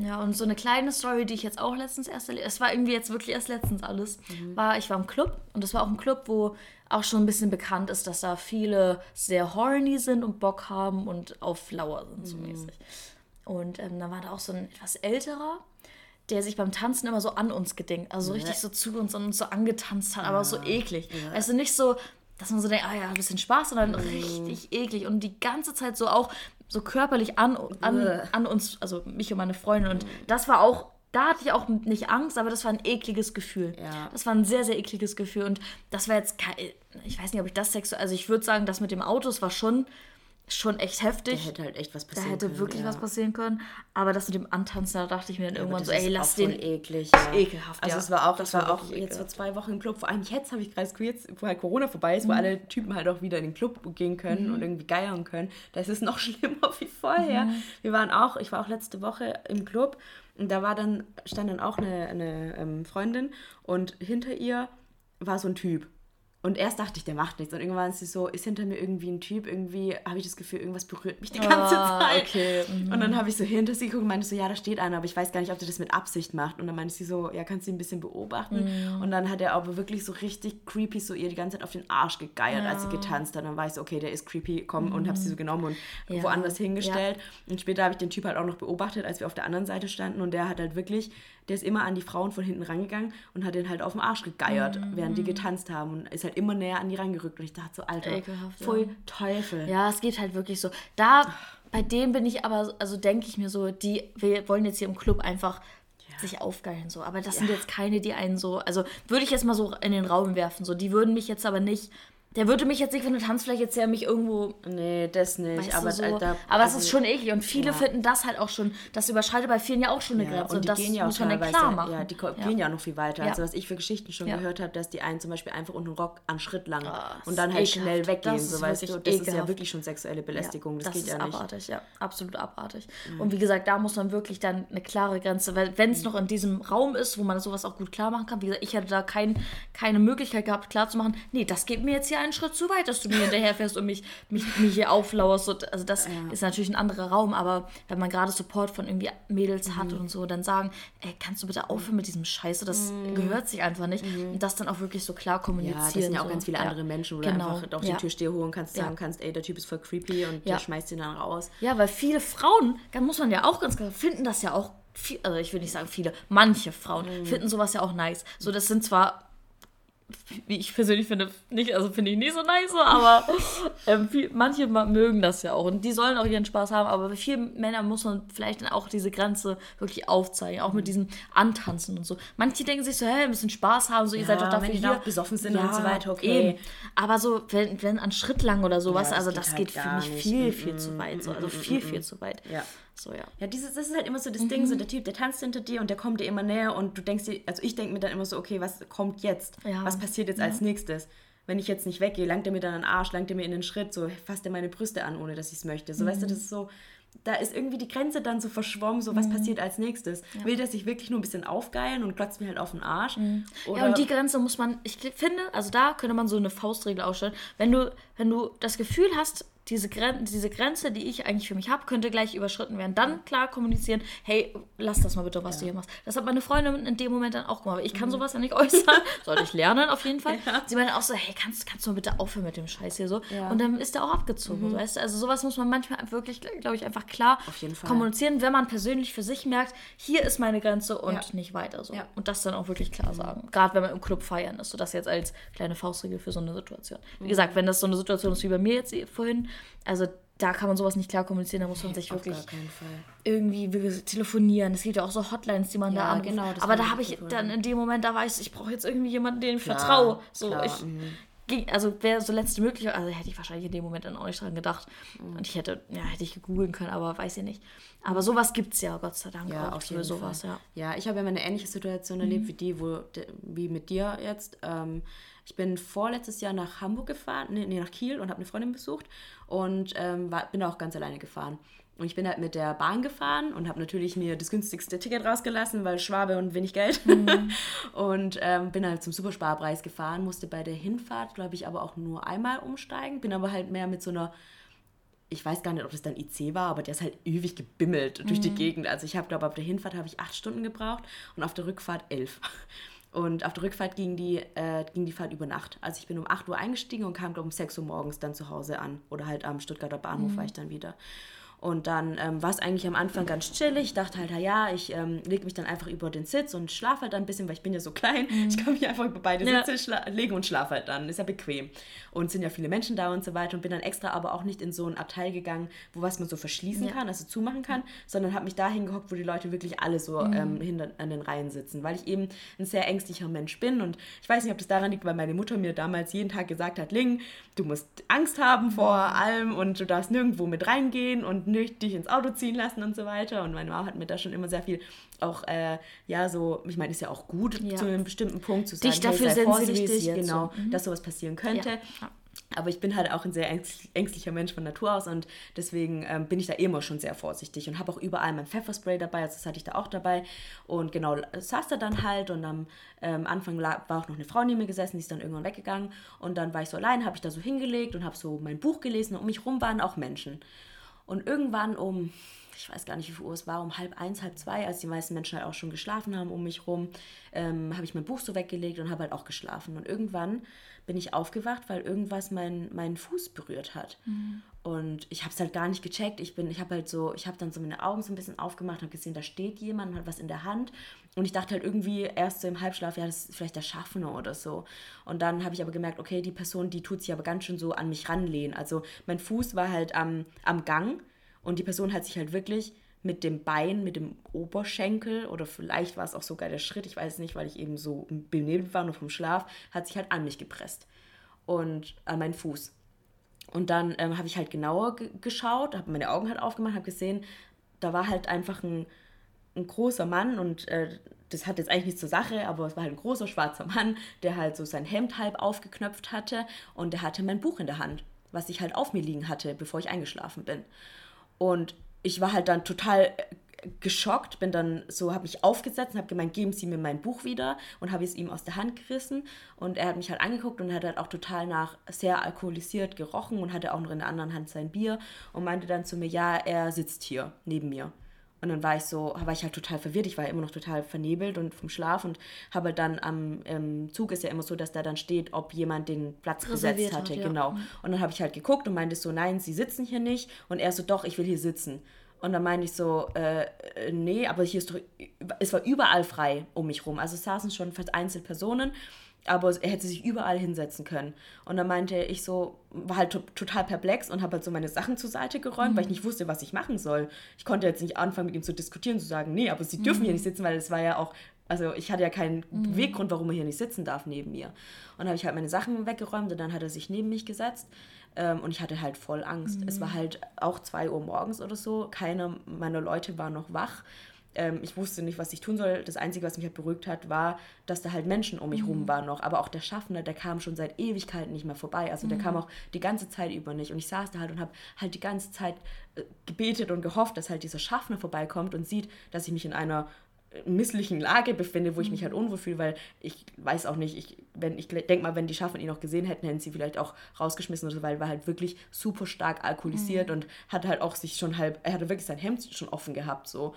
Ja, und so eine kleine Story, die ich jetzt auch letztens erst erlebt es war irgendwie jetzt wirklich erst letztens alles, war, ich war im Club und das war auch ein Club, wo auch schon ein bisschen bekannt ist, dass da viele sehr horny sind und Bock haben und auf Lauer sind, so mäßig. Und ähm, da war da auch so ein etwas älterer, der sich beim Tanzen immer so an uns gedingt, also so richtig so zu uns und uns so angetanzt hat, aber so eklig. Weißt du, nicht so, dass man so denkt, ah ja, ein bisschen Spaß, sondern richtig eklig und die ganze Zeit so auch so körperlich an, an, an uns, also mich und meine Freundin. Und das war auch, da hatte ich auch nicht Angst, aber das war ein ekliges Gefühl. Ja. Das war ein sehr, sehr ekliges Gefühl. Und das war jetzt kein, ich weiß nicht, ob ich das sexuell, also ich würde sagen, das mit dem Autos war schon, schon echt da heftig. hätte halt echt was Da passieren hätte können. wirklich ja. was passieren können. Aber das mit dem Antanzen, da dachte ich mir dann Aber irgendwann so, ey, lass den. eklig. Ja. ekelhaft, Also ja. es war auch, Das das war auch jetzt vor zwei Wochen im Club. Vor allem jetzt habe ich gerade jetzt, wo halt Corona vorbei ist, wo Mhm. alle Typen halt auch wieder in den Club gehen können und irgendwie geiern können. Das ist noch schlimmer wie vorher. Mhm. Wir waren auch, ich war auch letzte Woche im Club und da war dann, stand dann auch eine, eine ähm, Freundin und hinter ihr war so ein Typ. Und erst dachte ich, der macht nichts. Und irgendwann ist sie so, ist hinter mir irgendwie ein Typ, irgendwie habe ich das Gefühl, irgendwas berührt mich die ganze Ah, Zeit. okay, Und dann habe ich so hinter sie geguckt und meinte so, ja, da steht einer, aber ich weiß gar nicht, ob der das mit Absicht macht. Und dann meinte sie so, ja, kannst du ihn ein bisschen beobachten? Mhm. Und dann hat er aber wirklich so richtig creepy so ihr die ganze Zeit auf den Arsch gegeiert, als sie getanzt hat. Und dann war ich so, okay, der ist creepy, komm, und habe sie so genommen und Mhm. Ja, woanders hingestellt. Und später habe ich den Typ halt auch noch beobachtet, als wir auf der anderen Seite standen. Und der hat halt wirklich, der ist immer an die Frauen von hinten rangegangen und hat den halt auf den Arsch gegeiert, während die getanzt haben. Und ist halt immer näher an die rangerückt. Und ich dachte so, Alter, Ekelhaft, voll ja. Teufel. Ja, es geht halt wirklich so. Da, bei dem bin ich aber, also denke ich mir so, die wir wollen jetzt hier im Club einfach sich aufgeilen so. Aber das sind jetzt keine, die einen so, also würde ich jetzt mal so in den Raum werfen, so. Die würden mich jetzt aber nicht der würde mich jetzt nicht, wenn du tanzt, vielleicht jetzt ja mich irgendwo. Nee, das nicht. Weißt aber so. da, aber also, es ist schon eklig. Und viele ja. finden das halt auch schon, das überschreitet bei vielen ja auch schon eine Ja, Grenze. und die das gehen ja auch muss man dann klar machen. ja, die gehen ja auch noch viel weiter. Ja. Also was ich für Geschichten schon Ja. gehört habe, dass die einen zum Beispiel einfach unten Rock an Schritt lang Ah, das und dann halt ekelhaft. schnell weggehen, Das ist so weißt du. Das ist ja wirklich schon sexuelle Belästigung. das, das geht ja nicht. abartig, ja. Absolut abartig. Und wie gesagt, da muss man wirklich dann eine klare Grenze, weil wenn Mhm. es noch in diesem Raum ist, wo man sowas auch gut klar machen kann, wie gesagt, ich hätte da kein, keine Möglichkeit gehabt, klar zu machen, nee, das geht mir jetzt hier einen Schritt zu weit, dass du mir hinterherfährst und mich, mich, mich hier auflauerst. Also das ist natürlich ein anderer Raum, aber wenn man gerade Support von irgendwie Mädels hat Mhm. und so, dann sagen, ey, kannst du bitte aufhören mit diesem Scheiße, das gehört sich einfach nicht. Und das dann auch wirklich so klar kommunizieren. Mhm. Ja, das sind ja auch so. ganz viele Ja. andere Menschen, wo Genau. du einfach auf Ja. den Türsteher holen kannst, Ja. sagen kannst, ey, der Typ ist voll creepy und Ja. der schmeißt ihn dann raus. Ja, weil viele Frauen, da muss man ja auch ganz klar, finden das ja auch, viel, also ich will nicht sagen viele, manche Frauen Mhm. finden sowas ja auch nice. So, das sind zwar, wie ich persönlich finde, nicht, also finde ich nicht so nice, aber ähm, viel, manche ma- mögen das ja auch und die sollen auch ihren Spaß haben, aber bei vielen Männern muss man vielleicht dann auch diese Grenze wirklich aufzeigen, auch mit diesem Antanzen und so. Manche denken sich so, hey, ein bisschen Spaß haben, so, ihr Ja, seid doch dafür wenn die hier. auch besoffen sind und so weiter, okay. Eben. Aber so, wenn, wenn an Schritt lang oder sowas, Ja, das also geht das halt geht, gar finde ich, nicht. viel, Mm, viel zu weit. So. Also mm, viel, mm, viel zu weit. Ja. So, ja. Ja, dieses, das ist halt immer so das Ding, so der Typ, der tanzt hinter dir und der kommt dir immer näher und du denkst dir, also ich denke mir dann immer so, okay, was kommt jetzt? Ja. Was passiert jetzt als nächstes? Wenn ich jetzt nicht weggehe, langt er mir dann an den Arsch, langt er mir in den Schritt, so fasst er meine Brüste an, ohne dass ich es möchte. So, weißt du, das ist so, da ist irgendwie die Grenze dann so verschwommen, so was passiert als nächstes? Will der sich wirklich nur ein bisschen aufgeilen und glotzt mir halt auf den Arsch? Oder, Ja, und die Grenze muss man, ich finde, also da könnte man so eine Faustregel aufstellen. Wenn du, wenn du das Gefühl hast, diese, Gren diese Grenze, die ich eigentlich für mich habe, könnte gleich überschritten werden. Dann klar kommunizieren, hey, lass das mal bitte, was du hier machst. Das hat meine Freundin in dem Moment dann auch gemacht. Ich kann sowas ja nicht äußern. Sollte ich lernen, auf jeden Fall. Sie meinte auch so, hey, kannst, kannst du mal bitte aufhören mit dem Scheiß hier so? Ja. Und dann ist der auch abgezogen, weißt du? Also sowas muss man manchmal wirklich, glaube ich, einfach klar kommunizieren, wenn man persönlich für sich merkt, hier ist meine Grenze und Ja. nicht weiter so. Ja. Und das dann auch wirklich klar sagen. Gerade wenn man im Club feiern ist. So das jetzt als kleine Faustregel für so eine Situation. Wie Mhm. gesagt, wenn das so eine Situation ist wie bei mir jetzt vorhin, also da kann man sowas nicht klar kommunizieren, da muss man sich auf wirklich irgendwie telefonieren. Es gibt ja auch so Hotlines, die man Ja, da anruft. genau, Aber da habe ich dann in dem Moment, da weiß ich, ich brauche jetzt irgendwie jemanden, dem ich Klar, vertraue. So, klar, ich, mhm. ging, also wäre so letzte Möglichkeit, also hätte ich wahrscheinlich in dem Moment dann auch nicht dran gedacht. Mhm. Und ich hätte, ja, hätte ich googeln können, aber weiß ich nicht. Aber sowas gibt es ja, Gott sei Dank, Ja, auch für sowas, Fall. ja. Ja, ich habe ja mal eine ähnliche Situation erlebt wie die, wo wie mit dir jetzt. Ähm, ich bin vorletztes Jahr nach Hamburg gefahren, nee, nee nach Kiel und habe eine Freundin besucht und ähm, war, bin auch ganz alleine gefahren. Und ich bin halt mit der Bahn gefahren und habe natürlich mir das günstigste Ticket rausgelassen, weil Schwabe und wenig Geld. und ähm, bin halt zum Supersparpreis gefahren, musste bei der Hinfahrt, glaube ich, aber auch nur einmal umsteigen. Bin aber halt mehr mit so einer ich weiß gar nicht, ob das dann IC war, aber der ist halt ewig gebimmelt durch die Gegend. Also ich habe, glaube auf der Hinfahrt habe ich acht Stunden gebraucht und auf der Rückfahrt elf. Und auf der Rückfahrt ging die, äh, ging die Fahrt über Nacht. Also ich bin um 8 Uhr eingestiegen und kam, glaube um 6 Uhr morgens dann zu Hause an. Oder halt am Stuttgarter Bahnhof war ich dann wieder. Und dann ähm, war es eigentlich am Anfang ganz chillig. Ich dachte halt, ja, ich ähm, lege mich dann einfach über den Sitz und schlafe halt ein bisschen, weil ich bin ja so klein. Ich kann mich einfach über beide Ja. Sitze legen und schlafe halt dann. Ist ja bequem. Und es sind ja viele Menschen da und so weiter. Und bin dann extra aber auch nicht in so ein Abteil gegangen, wo was man so verschließen Ja. kann, also zumachen kann, sondern habe mich dahin gehockt, wo die Leute wirklich alle so ähm, hinter an den Reihen sitzen. Weil ich eben ein sehr ängstlicher Mensch bin. Und ich weiß nicht, ob das daran liegt, weil meine Mutter mir damals jeden Tag gesagt hat, Ling, du musst Angst haben vor allem und du darfst nirgendwo mit reingehen und nicht dich ins Auto ziehen lassen und so weiter. Und meine Mama hat mir da schon immer sehr viel auch, äh, ja, so, ich meine, ist ja auch gut Ja. zu einem bestimmten Punkt zu sagen, Dich dafür hey, sei vorsichtig, genau, so. Mhm. dass sowas passieren könnte. Ja. Aber ich bin halt auch ein sehr ängst- ängstlicher Mensch von Natur aus und deswegen ähm, bin ich da immer schon sehr vorsichtig und habe auch überall mein Pfefferspray dabei, also das hatte ich da auch dabei. Und genau, saß da dann halt und am ähm, Anfang war auch noch eine Frau neben mir gesessen, die ist dann irgendwann weggegangen und dann war ich so allein, habe ich da so hingelegt und habe so mein Buch gelesen und um mich rum waren auch Menschen. Und irgendwann um, ich weiß gar nicht, wie viel Uhr es war, um halb eins, halb zwei, als die meisten Menschen halt auch schon geschlafen haben um mich rum, ähm, habe ich mein Buch so weggelegt und habe halt auch geschlafen. Und irgendwann bin ich aufgewacht, weil irgendwas mein, meinen Fuß berührt hat. Und ich habe es halt gar nicht gecheckt. Ich bin, ich habe halt so, ich habe dann so meine Augen so ein bisschen aufgemacht, habe gesehen, da steht jemand, und hat was in der Hand. Und ich dachte halt irgendwie erst so im Halbschlaf, ja, das ist vielleicht der Schaffner oder so. Und dann habe ich aber gemerkt, okay, die Person, die tut sich aber ganz schön so an mich ranlehnen. Also mein Fuß war halt am, am Gang und die Person hat sich halt wirklich mit dem Bein, mit dem Oberschenkel oder vielleicht war es auch sogar der Schritt, ich weiß nicht, weil ich eben so benebelt war nur vom Schlaf, hat sich halt an mich gepresst. und an meinen Fuß. Und dann ähm, habe ich halt genauer geschaut, habe meine Augen halt aufgemacht, habe gesehen, da war halt einfach ein, ein großer Mann und äh, das hat jetzt eigentlich nichts zur Sache, aber es war halt ein großer schwarzer Mann, der halt so sein Hemd halb aufgeknöpft hatte und der hatte mein Buch in der Hand, was ich halt auf mir liegen hatte, bevor ich eingeschlafen bin. Und ich war halt dann total äh, geschockt, bin dann so, habe mich aufgesetzt und habe gemeint, geben Sie mir mein Buch wieder und habe es ihm aus der Hand gerissen und er hat mich halt angeguckt und hat halt auch total nach sehr alkoholisiert gerochen und hatte auch noch in der anderen Hand sein Bier und meinte dann zu mir, ja, er sitzt hier neben mir. Und dann war ich so, war ich halt total verwirrt. Ich war immer noch total vernebelt und vom Schlaf und habe dann am Zug ist ja immer so, dass da dann steht, ob jemand den Platz besetzt hatte. Hat, ja. Genau. Mhm. Und dann habe ich halt geguckt und meinte so, nein, sie sitzen hier nicht. Und er so, doch, ich will hier sitzen. Und dann meinte ich so, äh, äh, nee, aber hier ist doch, es war überall frei um mich rum. Also es saßen schon vereinzelt Personen, aber er hätte sich überall hinsetzen können. Und dann meinte ich so, war halt total perplex und habe halt so meine Sachen zur Seite geräumt, mhm. weil ich mhm. nicht wusste, was ich machen soll. Ich konnte jetzt nicht anfangen, mit ihm zu diskutieren, zu sagen, nee, aber sie dürfen mhm. hier nicht sitzen, weil es war ja auch also ich hatte ja keinen mhm. Beweggrund, warum er hier nicht sitzen darf neben mir. Und dann habe ich halt meine Sachen weggeräumt und dann hat er sich neben mich gesetzt. Ähm, und ich hatte halt voll Angst. Mhm. Es war halt auch 2 Uhr morgens oder so. Keiner meiner Leute war noch wach. Ähm, ich wusste nicht, was ich tun soll. Das Einzige, was mich halt beruhigt hat, war, dass da halt Menschen um mich mhm. rum waren noch. Aber auch der Schaffner, der kam schon seit Ewigkeiten nicht mehr vorbei. Also der kam mhm. auch die ganze Zeit über nicht. Und ich saß da halt und habe halt die ganze Zeit äh, gebetet und gehofft, dass halt dieser Schaffner vorbeikommt und sieht, dass ich mich in einer misslichen Lage befinde, wo ich mich halt mhm. unwohl fühle, weil ich weiß auch nicht, ich, wenn ich denke mal, wenn die Schaffner ihn noch gesehen hätten, hätten sie vielleicht auch rausgeschmissen oder so, weil er war halt wirklich super stark alkoholisiert mhm. und hat halt auch sich schon halb, er hatte wirklich sein Hemd schon offen gehabt, so.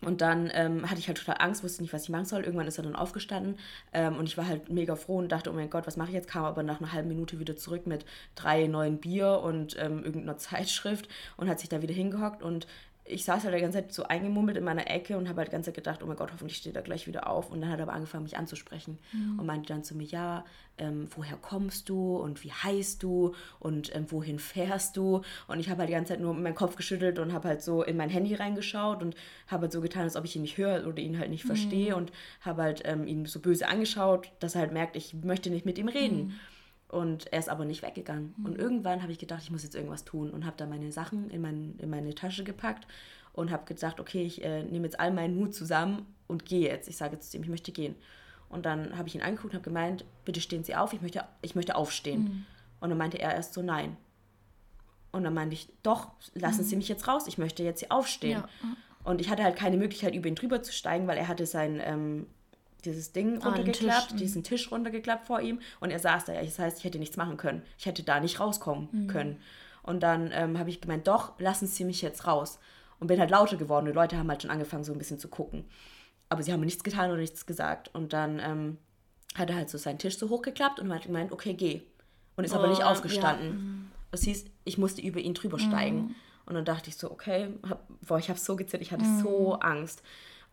Und dann ähm, hatte ich halt total Angst, wusste nicht, was ich machen soll. Irgendwann ist er dann aufgestanden ähm, und ich war halt mega froh und dachte, oh mein Gott, was mache ich jetzt? Kam aber nach einer halben Minute wieder zurück mit drei neuen Bier und ähm, irgendeiner Zeitschrift und hat sich da wieder hingehockt und ich saß halt die ganze Zeit so eingemummelt in meiner Ecke und habe halt die ganze Zeit gedacht, oh mein Gott, hoffentlich steht er gleich wieder auf. Und dann hat er aber angefangen, mich anzusprechen mhm. und meinte dann zu mir, ja, ähm, woher kommst du und wie heißt du und ähm, wohin fährst du? Und ich habe halt die ganze Zeit nur meinen Kopf geschüttelt und habe halt so in mein Handy reingeschaut und habe halt so getan, als ob ich ihn nicht höre oder ihn halt nicht verstehe mhm. und habe halt ähm, ihn so böse angeschaut, dass er halt merkt, ich möchte nicht mit ihm reden. Mhm. Und er ist aber nicht weggegangen. Mhm. Und irgendwann habe ich gedacht, ich muss jetzt irgendwas tun und habe da meine Sachen in, mein, in meine Tasche gepackt und habe gesagt, okay, ich äh, nehme jetzt all meinen Mut zusammen und gehe jetzt. Ich sage jetzt zu ihm, ich möchte gehen. Und dann habe ich ihn angeguckt und habe gemeint, bitte stehen Sie auf, ich möchte, ich möchte aufstehen. Mhm. Und dann meinte er erst so, nein. Und dann meinte ich, doch, lassen mhm. Sie mich jetzt raus, ich möchte jetzt hier aufstehen. Ja. Und ich hatte halt keine Möglichkeit, über ihn drüber zu steigen, weil er hatte sein ähm, dieses Ding ah, runtergeklappt, Tisch. diesen Tisch runtergeklappt vor ihm und er saß da. Das heißt, ich hätte nichts machen können. Ich hätte da nicht rauskommen mhm. können. Und dann ähm, habe ich gemeint, doch, lassen Sie mich jetzt raus. Und bin halt lauter geworden. Die Leute haben halt schon angefangen, so ein bisschen zu gucken. Aber sie haben nichts getan oder nichts gesagt. Und dann ähm, hat er halt so seinen Tisch so hochgeklappt und hat gemeint, okay, geh. Und ist oh, aber nicht aufgestanden. Ja. Mhm. Das hieß, ich musste über ihn drüber steigen. Mhm. Und dann dachte ich so, okay, hab, boah, ich habe so gezittert, ich hatte mhm. so Angst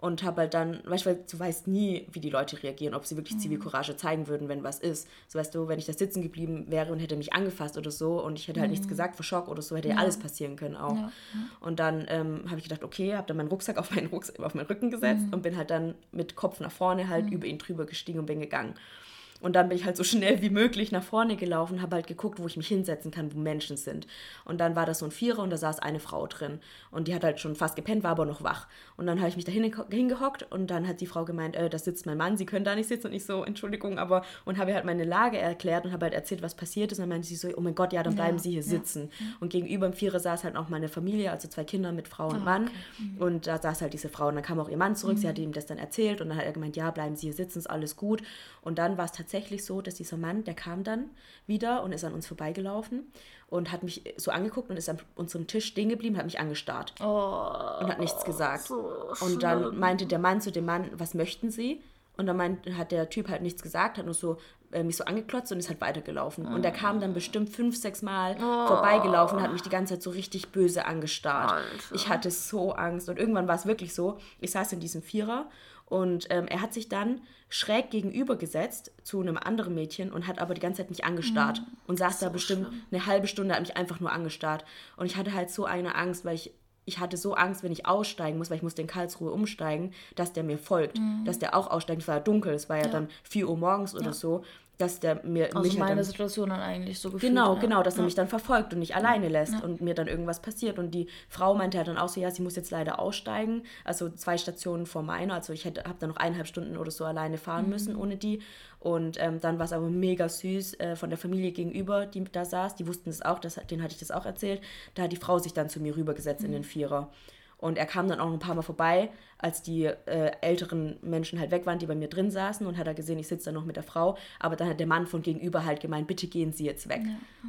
und habe halt dann, weißt du, du weißt nie, wie die Leute reagieren, ob sie wirklich mhm. Zivilcourage zeigen würden, wenn was ist. So weißt du, wenn ich da sitzen geblieben wäre und hätte mich angefasst oder so und ich hätte halt mhm. nichts gesagt vor Schock oder so, hätte ja, alles passieren können auch. Ja. Und dann ähm, habe ich gedacht, okay, habe dann meinen Rucksack auf meinen, Rucksack, auf meinen Rücken gesetzt mhm. und bin halt dann mit Kopf nach vorne halt mhm. über ihn drüber gestiegen und bin gegangen. Und dann bin ich halt so schnell wie möglich nach vorne gelaufen, habe halt geguckt, wo ich mich hinsetzen kann, wo Menschen sind. Und dann war das so ein Vierer und da saß eine Frau drin. Und die hat halt schon fast gepennt, war aber noch wach. Und dann habe ich mich da hingehockt und dann hat die Frau gemeint, äh, da sitzt mein Mann, sie können da nicht sitzen. Und ich so, Entschuldigung, aber und habe halt meine Lage erklärt und habe halt erzählt, was passiert ist. Und dann meinte sie so, oh mein Gott, ja, dann bleiben ja, Sie hier ja. sitzen. Und gegenüber im Vierer saß halt auch meine Familie, also zwei Kinder mit Frau und oh, Mann. Okay. Mhm. Und da saß halt diese Frau. Und dann kam auch ihr Mann zurück, mhm. sie hat ihm das dann erzählt und dann hat er gemeint, ja, bleiben Sie hier sitzen, ist alles gut. Und dann war es tatsächlich so, dass dieser Mann, der kam dann wieder und ist an uns vorbeigelaufen und hat mich so angeguckt und ist an unserem Tisch stehen geblieben, hat mich angestarrt oh, und hat nichts gesagt. So und dann meinte der Mann zu dem Mann, was möchten Sie? Und dann meint, hat der Typ halt nichts gesagt, hat nur so äh, mich so angeklotzt und ist halt weitergelaufen. Und er kam dann bestimmt fünf, sechs Mal oh. vorbeigelaufen und hat mich die ganze Zeit so richtig böse angestarrt. Alter. Ich hatte so Angst. Und irgendwann war es wirklich so, ich saß in diesem Vierer und ähm, er hat sich dann schräg gegenüber gesetzt zu einem anderen Mädchen und hat aber die ganze Zeit mich angestarrt mhm. und saß so da bestimmt schlimm. eine halbe Stunde, hat mich einfach nur angestarrt. Und ich hatte halt so eine Angst, weil ich, ich hatte so Angst, wenn ich aussteigen muss, weil ich musste in Karlsruhe umsteigen, dass der mir folgt, mhm. dass der auch aussteigt. Es war ja dunkel, es war ja, ja. dann 4 Uhr morgens oder ja. so dass der mir Also mich halt meine dann, Situation dann eigentlich so gefühlt. Genau, ja. genau, dass er ja. mich dann verfolgt und nicht alleine lässt und mir dann irgendwas passiert. Und die Frau meinte halt dann auch so, ja, sie muss jetzt leider aussteigen. Also zwei Stationen vor meiner. Also ich hätte, habe dann noch eineinhalb Stunden oder so alleine fahren Mhm. müssen ohne die. Und ähm, dann war es aber mega süß äh, von der Familie gegenüber, die da saß. Die wussten es auch, das, denen hatte ich das auch erzählt. Da hat die Frau sich dann zu mir rübergesetzt Mhm. in den Vierer. Und er kam dann auch ein paar Mal vorbei, als die äh, älteren Menschen halt weg waren, die bei mir drin saßen und hat er gesehen, ich sitze da noch mit der Frau. Aber dann hat der Mann von gegenüber halt gemeint, bitte gehen Sie jetzt weg.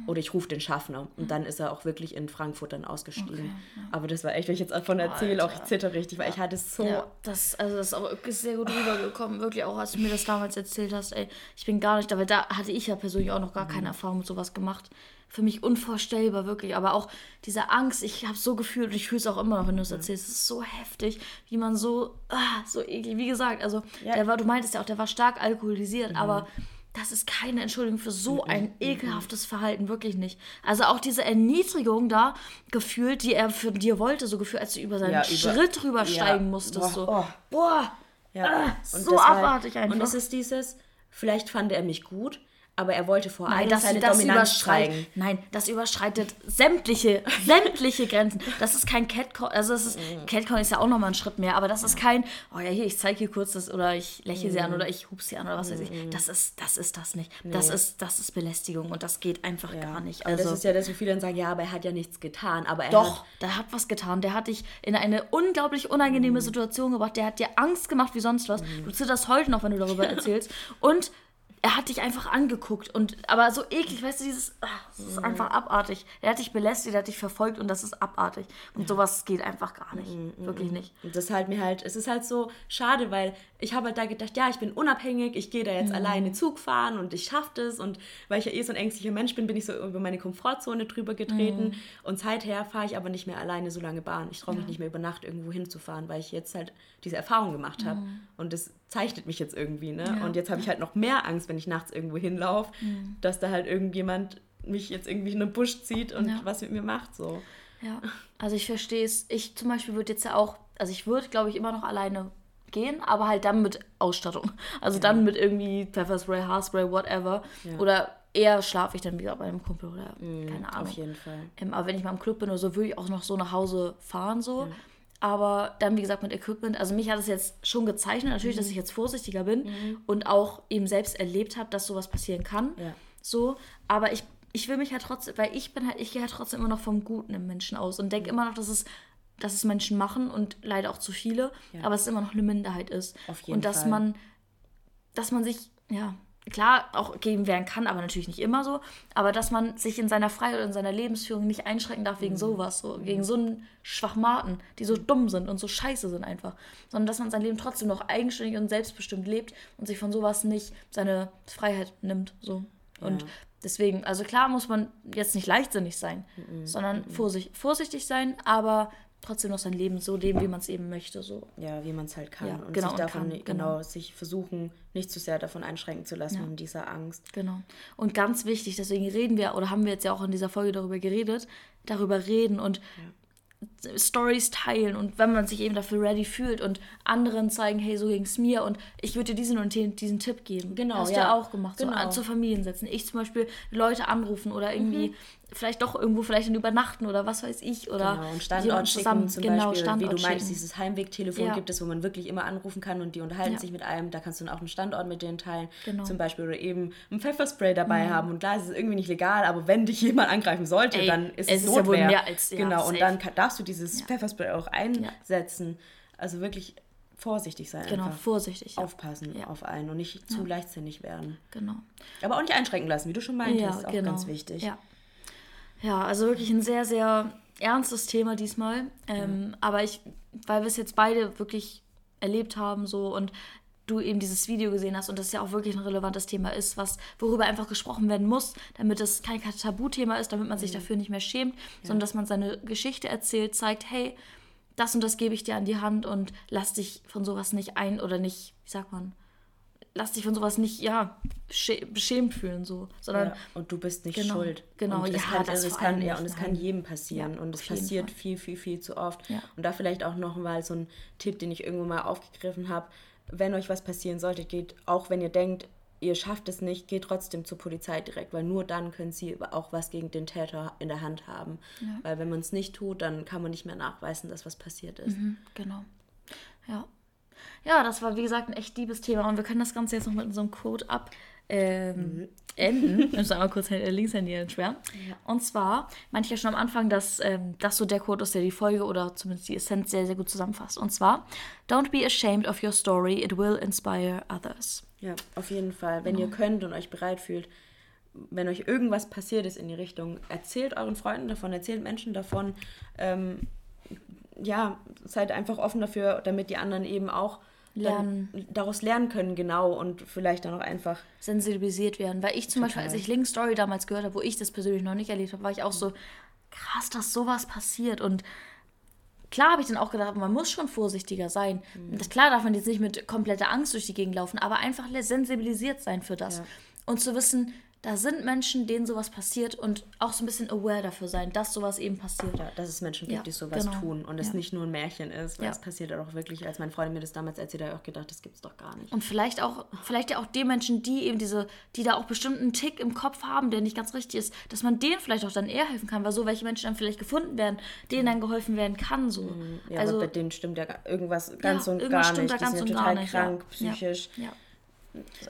Oder ich rufe den Schaffner. Und dann ist er auch wirklich in Frankfurt dann ausgestiegen. Aber das war echt, wenn ich jetzt davon erzähle, auch ich zitter richtig, weil ich hatte so... Ja, das, also das ist auch wirklich sehr gut rübergekommen. Wirklich auch, als du mir das damals erzählt hast, ey, ich bin gar nicht weil da hatte ich ja persönlich auch noch gar Mhm. keine Erfahrung mit sowas gemacht. Für mich unvorstellbar, wirklich. Aber auch diese Angst, ich habe so gefühlt und ich fühle es auch immer noch, wenn du es erzählst. Es ist so heftig, wie man so, ah, so eklig. Wie gesagt, also, Ja. Mhm. der war, du meintest ja auch, der war stark alkoholisiert, aber das ist keine Entschuldigung für so ein ekelhaftes Verhalten, wirklich nicht. Also auch diese Erniedrigung da gefühlt, die er für dir wollte, so gefühlt, als du über seinen Ja, über- Schritt rübersteigen Ja. musstest. Boah, so. oh. Boah, Ja. Ah, so abartig einfach. Und es ist dieses, vielleicht fand er mich gut, aber er wollte vor Nein, allem das, seine das Dominanz überschreitet, zeigen. nein, das überschreitet sämtliche, sämtliche Grenzen. Das ist kein Catcall, also es ist, Mhm. Catcall ist ja auch nochmal ein Schritt mehr, aber das ist kein, oh ja, hier, ich zeige hier kurz das oder ich lächle sie Mhm. an oder ich hupse sie an oder was weiß ich. Das ist, das ist das nicht. Das ist, das ist Belästigung und das geht einfach gar nicht. Also, Also, das ist ja das, wo viele dann sagen, ja, aber er hat ja nichts getan. Aber er Doch, hat, der hat was getan. Der hat dich in eine unglaublich unangenehme Mhm. Situation gebracht. Der hat dir Angst gemacht wie sonst was. Du zitterst heute noch, wenn du darüber erzählst. Und er hat dich einfach angeguckt. Und, aber so eklig, weißt du, dieses. ah, Das ist einfach Mhm. abartig. Er hat dich belästigt, er hat dich verfolgt und das ist abartig. Und sowas geht einfach gar nicht. Mhm, Wirklich nicht. Und das halt mir halt, es ist halt so schade, weil ich habe halt da gedacht, ja, ich bin unabhängig, ich gehe da jetzt alleine Zug fahren und ich schaffe das. Und weil ich ja eh so ein ängstlicher Mensch bin, bin ich so über meine Komfortzone drüber getreten. Und seither fahre ich aber nicht mehr alleine so lange Bahn. Ich traue mich nicht mehr über Nacht irgendwo hinzufahren, weil ich jetzt halt diese Erfahrung gemacht habe. Und das zeichnet mich jetzt irgendwie, ne? Und jetzt habe ich halt noch mehr Angst, wenn ich nachts irgendwo hinlaufe, dass da halt irgendjemand mich jetzt irgendwie in den Busch zieht und Ja. was mit mir macht, so. Ja, also ich verstehe es. Ich zum Beispiel würde jetzt ja auch, also ich würde, glaube ich, immer noch alleine gehen, aber halt dann mit Ausstattung. Also dann mit irgendwie Pfefferspray, Haarspray, whatever. Oder eher schlafe ich dann wieder bei einem Kumpel oder keine Ahnung. Auf jeden Fall. Ähm, aber wenn ich mal im Club bin oder so, würde ich auch noch so nach Hause fahren so. Aber dann, wie gesagt, mit Equipment, also mich hat es jetzt schon gezeichnet, natürlich, Mhm. dass ich jetzt vorsichtiger bin und auch eben selbst erlebt habe, dass sowas passieren kann. Ja. So, aber ich, ich will mich halt trotzdem, weil ich bin halt, ich gehe halt trotzdem immer noch vom Guten im Menschen aus und Mhm. denke immer noch, dass es, dass es Menschen machen und leider auch zu viele, aber es immer noch eine Minderheit ist. Auf jeden und dass Fall. man, dass man sich, ja, klar auch geben werden kann, aber natürlich nicht immer so, aber dass man sich in seiner Freiheit und in seiner Lebensführung nicht einschränken darf Mhm. wegen sowas, so, gegen so einen Schwachmaten, die so dumm sind und so scheiße sind einfach, sondern dass man sein Leben trotzdem noch eigenständig und selbstbestimmt lebt und sich von sowas nicht seine Freiheit nimmt, so. Und deswegen, also klar muss man jetzt nicht leichtsinnig sein, Mhm. sondern vorsichtig, vorsichtig sein, aber trotzdem noch sein Leben so leben, wie man es eben möchte, so. Ja, wie man es halt kann. Ja, und genau, sich davon, kann, genau, genau. sich versuchen, nicht zu sehr davon einschränken zu lassen, in dieser Angst. Genau. Und ganz wichtig, deswegen reden wir, oder haben wir jetzt ja auch in dieser Folge darüber geredet, darüber reden und Stories teilen und wenn man sich eben dafür ready fühlt und anderen zeigen, hey, so ging es mir und ich würde dir diesen und diesen Tipp geben. Genau, Hast du ja. ja auch gemacht, so Genau. an, zur Familien setzen. Ich zum Beispiel Leute anrufen oder irgendwie Mhm. Vielleicht doch irgendwo vielleicht dann übernachten oder was weiß ich oder Genau, und Standort schicken zum genau, Beispiel, Standort wie du meinst, schicken. dieses Heimwegtelefon Ja. gibt es, wo man wirklich immer anrufen kann und die unterhalten Ja. sich mit einem. Da kannst du dann auch einen Standort mit denen teilen. Genau. Mhm. Zum Beispiel oder eben ein Pfefferspray dabei haben. Und klar, es ist irgendwie nicht legal, aber wenn dich jemand angreifen sollte, Ey, dann ist es es ist ja Notwehr. mehr als- ja, genau, und safe. dann kann, darfst du dieses Pfefferspray auch einsetzen. Also wirklich vorsichtig sein. Genau, einfach. vorsichtig. Ja. Aufpassen Ja. auf einen und nicht zu leichtsinnig werden. Genau. Aber auch nicht einschränken lassen, wie du schon meintest. Ja, auch genau. ganz wichtig. Ja. Ja, also wirklich ein sehr, sehr ernstes Thema diesmal. Ähm, Aber ich, weil wir es jetzt beide wirklich erlebt haben so und du eben dieses Video gesehen hast und das ja auch wirklich ein relevantes Thema ist, was worüber einfach gesprochen werden muss, damit es kein Tabuthema ist, damit man sich dafür nicht mehr schämt, sondern dass man seine Geschichte erzählt, zeigt, hey, das und das gebe ich dir an die Hand und lass dich von sowas nicht ein oder nicht, wie sagt man, lass dich von sowas nicht, ja, beschä- beschämt fühlen, so, sondern Ja, und du bist nicht Genau, schuld. genau, und es ja, kann, das also kann, ja, und es kann jedem passieren Ja, und es passiert Fall. viel, viel, viel zu oft. Ja. Und da vielleicht auch noch mal so ein Tipp, den ich irgendwo mal aufgegriffen habe. Wenn euch was passieren sollte, geht, auch wenn ihr denkt, ihr schafft es nicht, geht trotzdem zur Polizei direkt, weil nur dann können sie auch was gegen den Täter in der Hand haben. Weil wenn man es nicht tut, dann kann man nicht mehr nachweisen, dass was passiert ist. Mhm, genau. Ja. Ja, das war wie gesagt ein echt liebes Thema und wir können das Ganze jetzt noch mit unserem Code ab ähm, enden. Ich muss einmal kurz äh, Linkshändy entschweren. Und zwar meinte ich ja schon am Anfang, dass ähm, das so der Code ist, der die Folge oder zumindest die Essenz sehr, sehr gut zusammenfasst. Und zwar, don't be ashamed of your story, it will inspire others. Ja, auf jeden Fall. Wenn ihr könnt und euch bereit fühlt, wenn euch irgendwas passiert ist in die Richtung, erzählt euren Freunden davon, erzählt Menschen davon. Ähm, ja, seid einfach offen dafür, damit die anderen eben auch Lernen. daraus lernen können, genau, und vielleicht dann auch einfach. sensibilisiert werden. Weil ich zum Beispiel, Total. als ich Link's Story damals gehört habe, wo ich das persönlich noch nicht erlebt habe, war ich auch so, krass, dass sowas passiert. Und klar habe ich dann auch gedacht, man muss schon vorsichtiger sein. Mhm. Das, klar darf man jetzt nicht mit kompletter Angst durch die Gegend laufen, aber einfach sensibilisiert sein für das. Ja. Und zu wissen, da sind Menschen, denen sowas passiert und auch so ein bisschen aware dafür sein, dass sowas eben passiert. Ja, dass es Menschen gibt, Ja, die sowas genau. tun und es Ja. nicht nur ein Märchen ist, weil es passiert ja auch wirklich. Als meine Freundin mir das damals erzählt hat, auch gedacht, das gibt's doch gar nicht. Und vielleicht auch, vielleicht ja auch den Menschen, die eben diese, die da auch bestimmt einen Tick im Kopf haben, der nicht ganz richtig ist, dass man denen vielleicht auch dann eher helfen kann, weil so welche Menschen dann vielleicht gefunden werden, denen dann geholfen werden kann. So. Ja, also, aber bei denen stimmt ja irgendwas ganz und gar nicht. Die sind total gar nicht, krank, psychisch.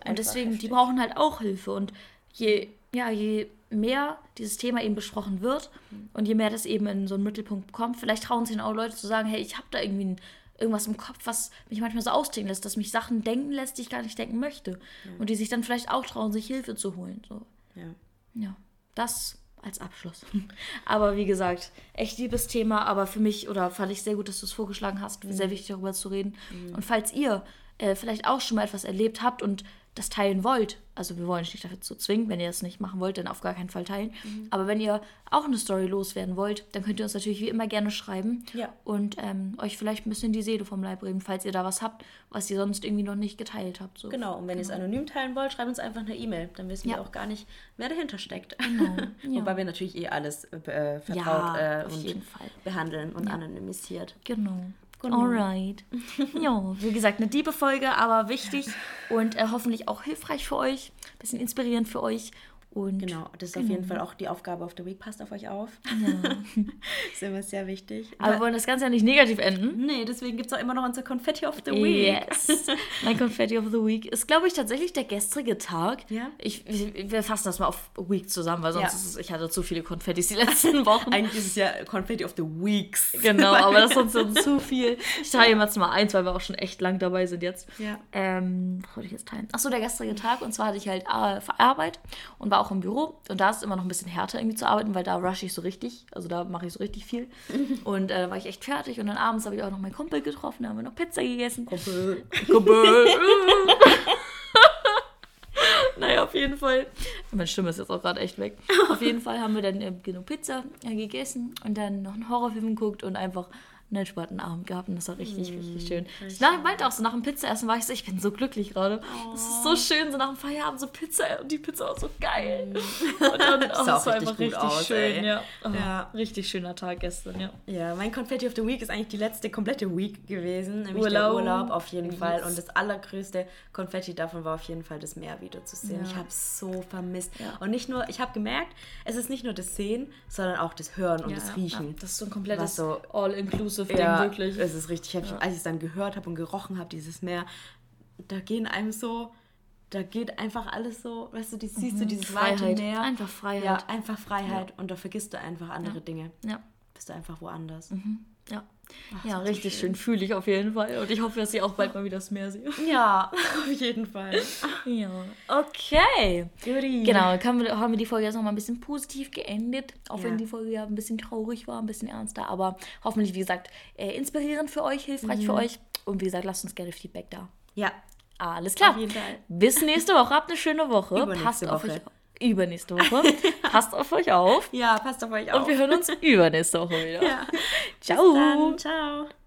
Und deswegen, die heftig. brauchen halt auch Hilfe. Und je, ja, je mehr dieses Thema eben besprochen wird und je mehr das eben in so einen Mittelpunkt kommt, vielleicht trauen sich dann auch Leute zu sagen, hey, ich habe da irgendwie ein, irgendwas im Kopf, was mich manchmal so ausdenken lässt, dass mich Sachen denken lässt, die ich gar nicht denken möchte. Und die sich dann vielleicht auch trauen, sich Hilfe zu holen. So. Ja. Ja, das als Abschluss. Aber wie gesagt, echt liebes Thema, aber für mich, oder fand ich sehr gut, dass du es vorgeschlagen hast, sehr wichtig darüber zu reden. Und falls ihr äh, vielleicht auch schon mal etwas erlebt habt und das teilen wollt, also wir wollen euch nicht dazu zwingen, wenn ihr das nicht machen wollt, dann auf gar keinen Fall teilen. Aber wenn ihr auch eine Story loswerden wollt, dann könnt ihr uns natürlich wie immer gerne schreiben Ja. und ähm, euch vielleicht ein bisschen die Seele vom Leib reden, falls ihr da was habt, was ihr sonst irgendwie noch nicht geteilt habt. So. Genau, und wenn ihr es anonym teilen wollt, schreibt uns einfach eine E-Mail. Dann wissen Ja. wir auch gar nicht, wer dahinter steckt. Genau, ja. Wobei wir natürlich eh alles äh, vertraut Ja, äh, und jeden Fall. behandeln und anonymisiert. Genau. Genau. Alright. ja, wie gesagt, eine liebe Folge, aber wichtig und äh, hoffentlich auch hilfreich für euch, bisschen inspirierend für euch. Und Genau, das ist auf jeden Fall auch die Aufgabe of the Week. Passt auf euch auf. ist immer sehr wichtig. Aber wir wollen das Ganze ja nicht negativ enden. nee, deswegen gibt es auch immer noch unser Confetti of the Week. Yes. mein Confetti of the Week ist, glaube ich, tatsächlich der gestrige Tag. Ja? Ich, wir fassen das mal auf Week zusammen, weil sonst Ja. ist es, ich hatte zu viele Konfettis die letzten Wochen. Eigentlich ist es ja Confetti of the Weeks. Genau, aber das ist uns zu viel. Ich teile jetzt mal eins, weil wir auch schon echt lang dabei sind jetzt. Ja. Ähm, was wollte ich jetzt teilen? Achso, der gestrige Tag. Und zwar hatte ich halt äh, Arbeit und war auch im Büro. Und da ist es immer noch ein bisschen härter irgendwie zu arbeiten, weil da rush ich so richtig. Also da mache ich so richtig viel. Und äh, war ich echt fertig. Und dann abends habe ich auch noch meinen Kumpel getroffen. Da haben wir noch Pizza gegessen. Kumpel. Kumpel. naja, auf jeden Fall. Meine Stimme ist jetzt auch gerade echt weg. Auf jeden Fall haben wir dann äh, genug Pizza äh, gegessen und dann noch einen Horrorfilm geguckt und einfach einen Abend gehabt. Und das war richtig, richtig schön. Ich nach, meinte auch so, nach dem Pizzaessen war ich so, ich bin so glücklich gerade. Das ist so schön, so nach dem Feierabend so Pizza und die Pizza war so geil. Und dann, oh, auch war richtig einfach gut richtig aus, schön. Ja. Oh, Ja. Richtig schöner Tag gestern, ja. Ja, mein Confetti of the Week ist eigentlich die letzte komplette Week gewesen, nämlich Urlaub. der Urlaub auf jeden Yes. Fall. Und das allergrößte Konfetti davon war auf jeden Fall das Meer wieder zu sehen. Ja. Ich habe es so vermisst. Ja. Und nicht nur, ich habe gemerkt, es ist nicht nur das Sehen, sondern auch das Hören und das Riechen. Das ist so ein komplettes Was All-Inclusive-Ding, Ja, wirklich. es ist richtig heftig. Als ich es dann gehört habe und gerochen habe, dieses Meer, da gehen einem so, da geht einfach alles so, weißt du, die, siehst du dieses weite Mhm. Freiheit. Meer. Einfach Freiheit. Ja, einfach Freiheit und da vergisst du einfach andere Dinge. Ja. Bist du einfach woanders. Ja, Ach, ja richtig schön. schön. Fühle ich auf jeden Fall. Und ich hoffe, dass ich auch bald mal wieder das Meer sehe. Ja, auf jeden Fall. Ja. Okay. Goodie. Genau, wir, haben wir die Folge jetzt noch mal ein bisschen positiv geendet. Auch Ja. wenn die Folge ja ein bisschen traurig war, ein bisschen ernster. Aber hoffentlich, wie gesagt, äh, inspirierend für euch, hilfreich Mhm. für euch. Und wie gesagt, lasst uns gerne Feedback da. Ja, Alles klar. Auf jeden Fall. Bis nächste Woche. Habt eine schöne Woche. Passt auf Woche. euch Übernächste Woche. Passt auf euch auf. ja, passt auf euch auf. Und wir hören uns übernächste Woche wieder. ja. Ciao. Ciao.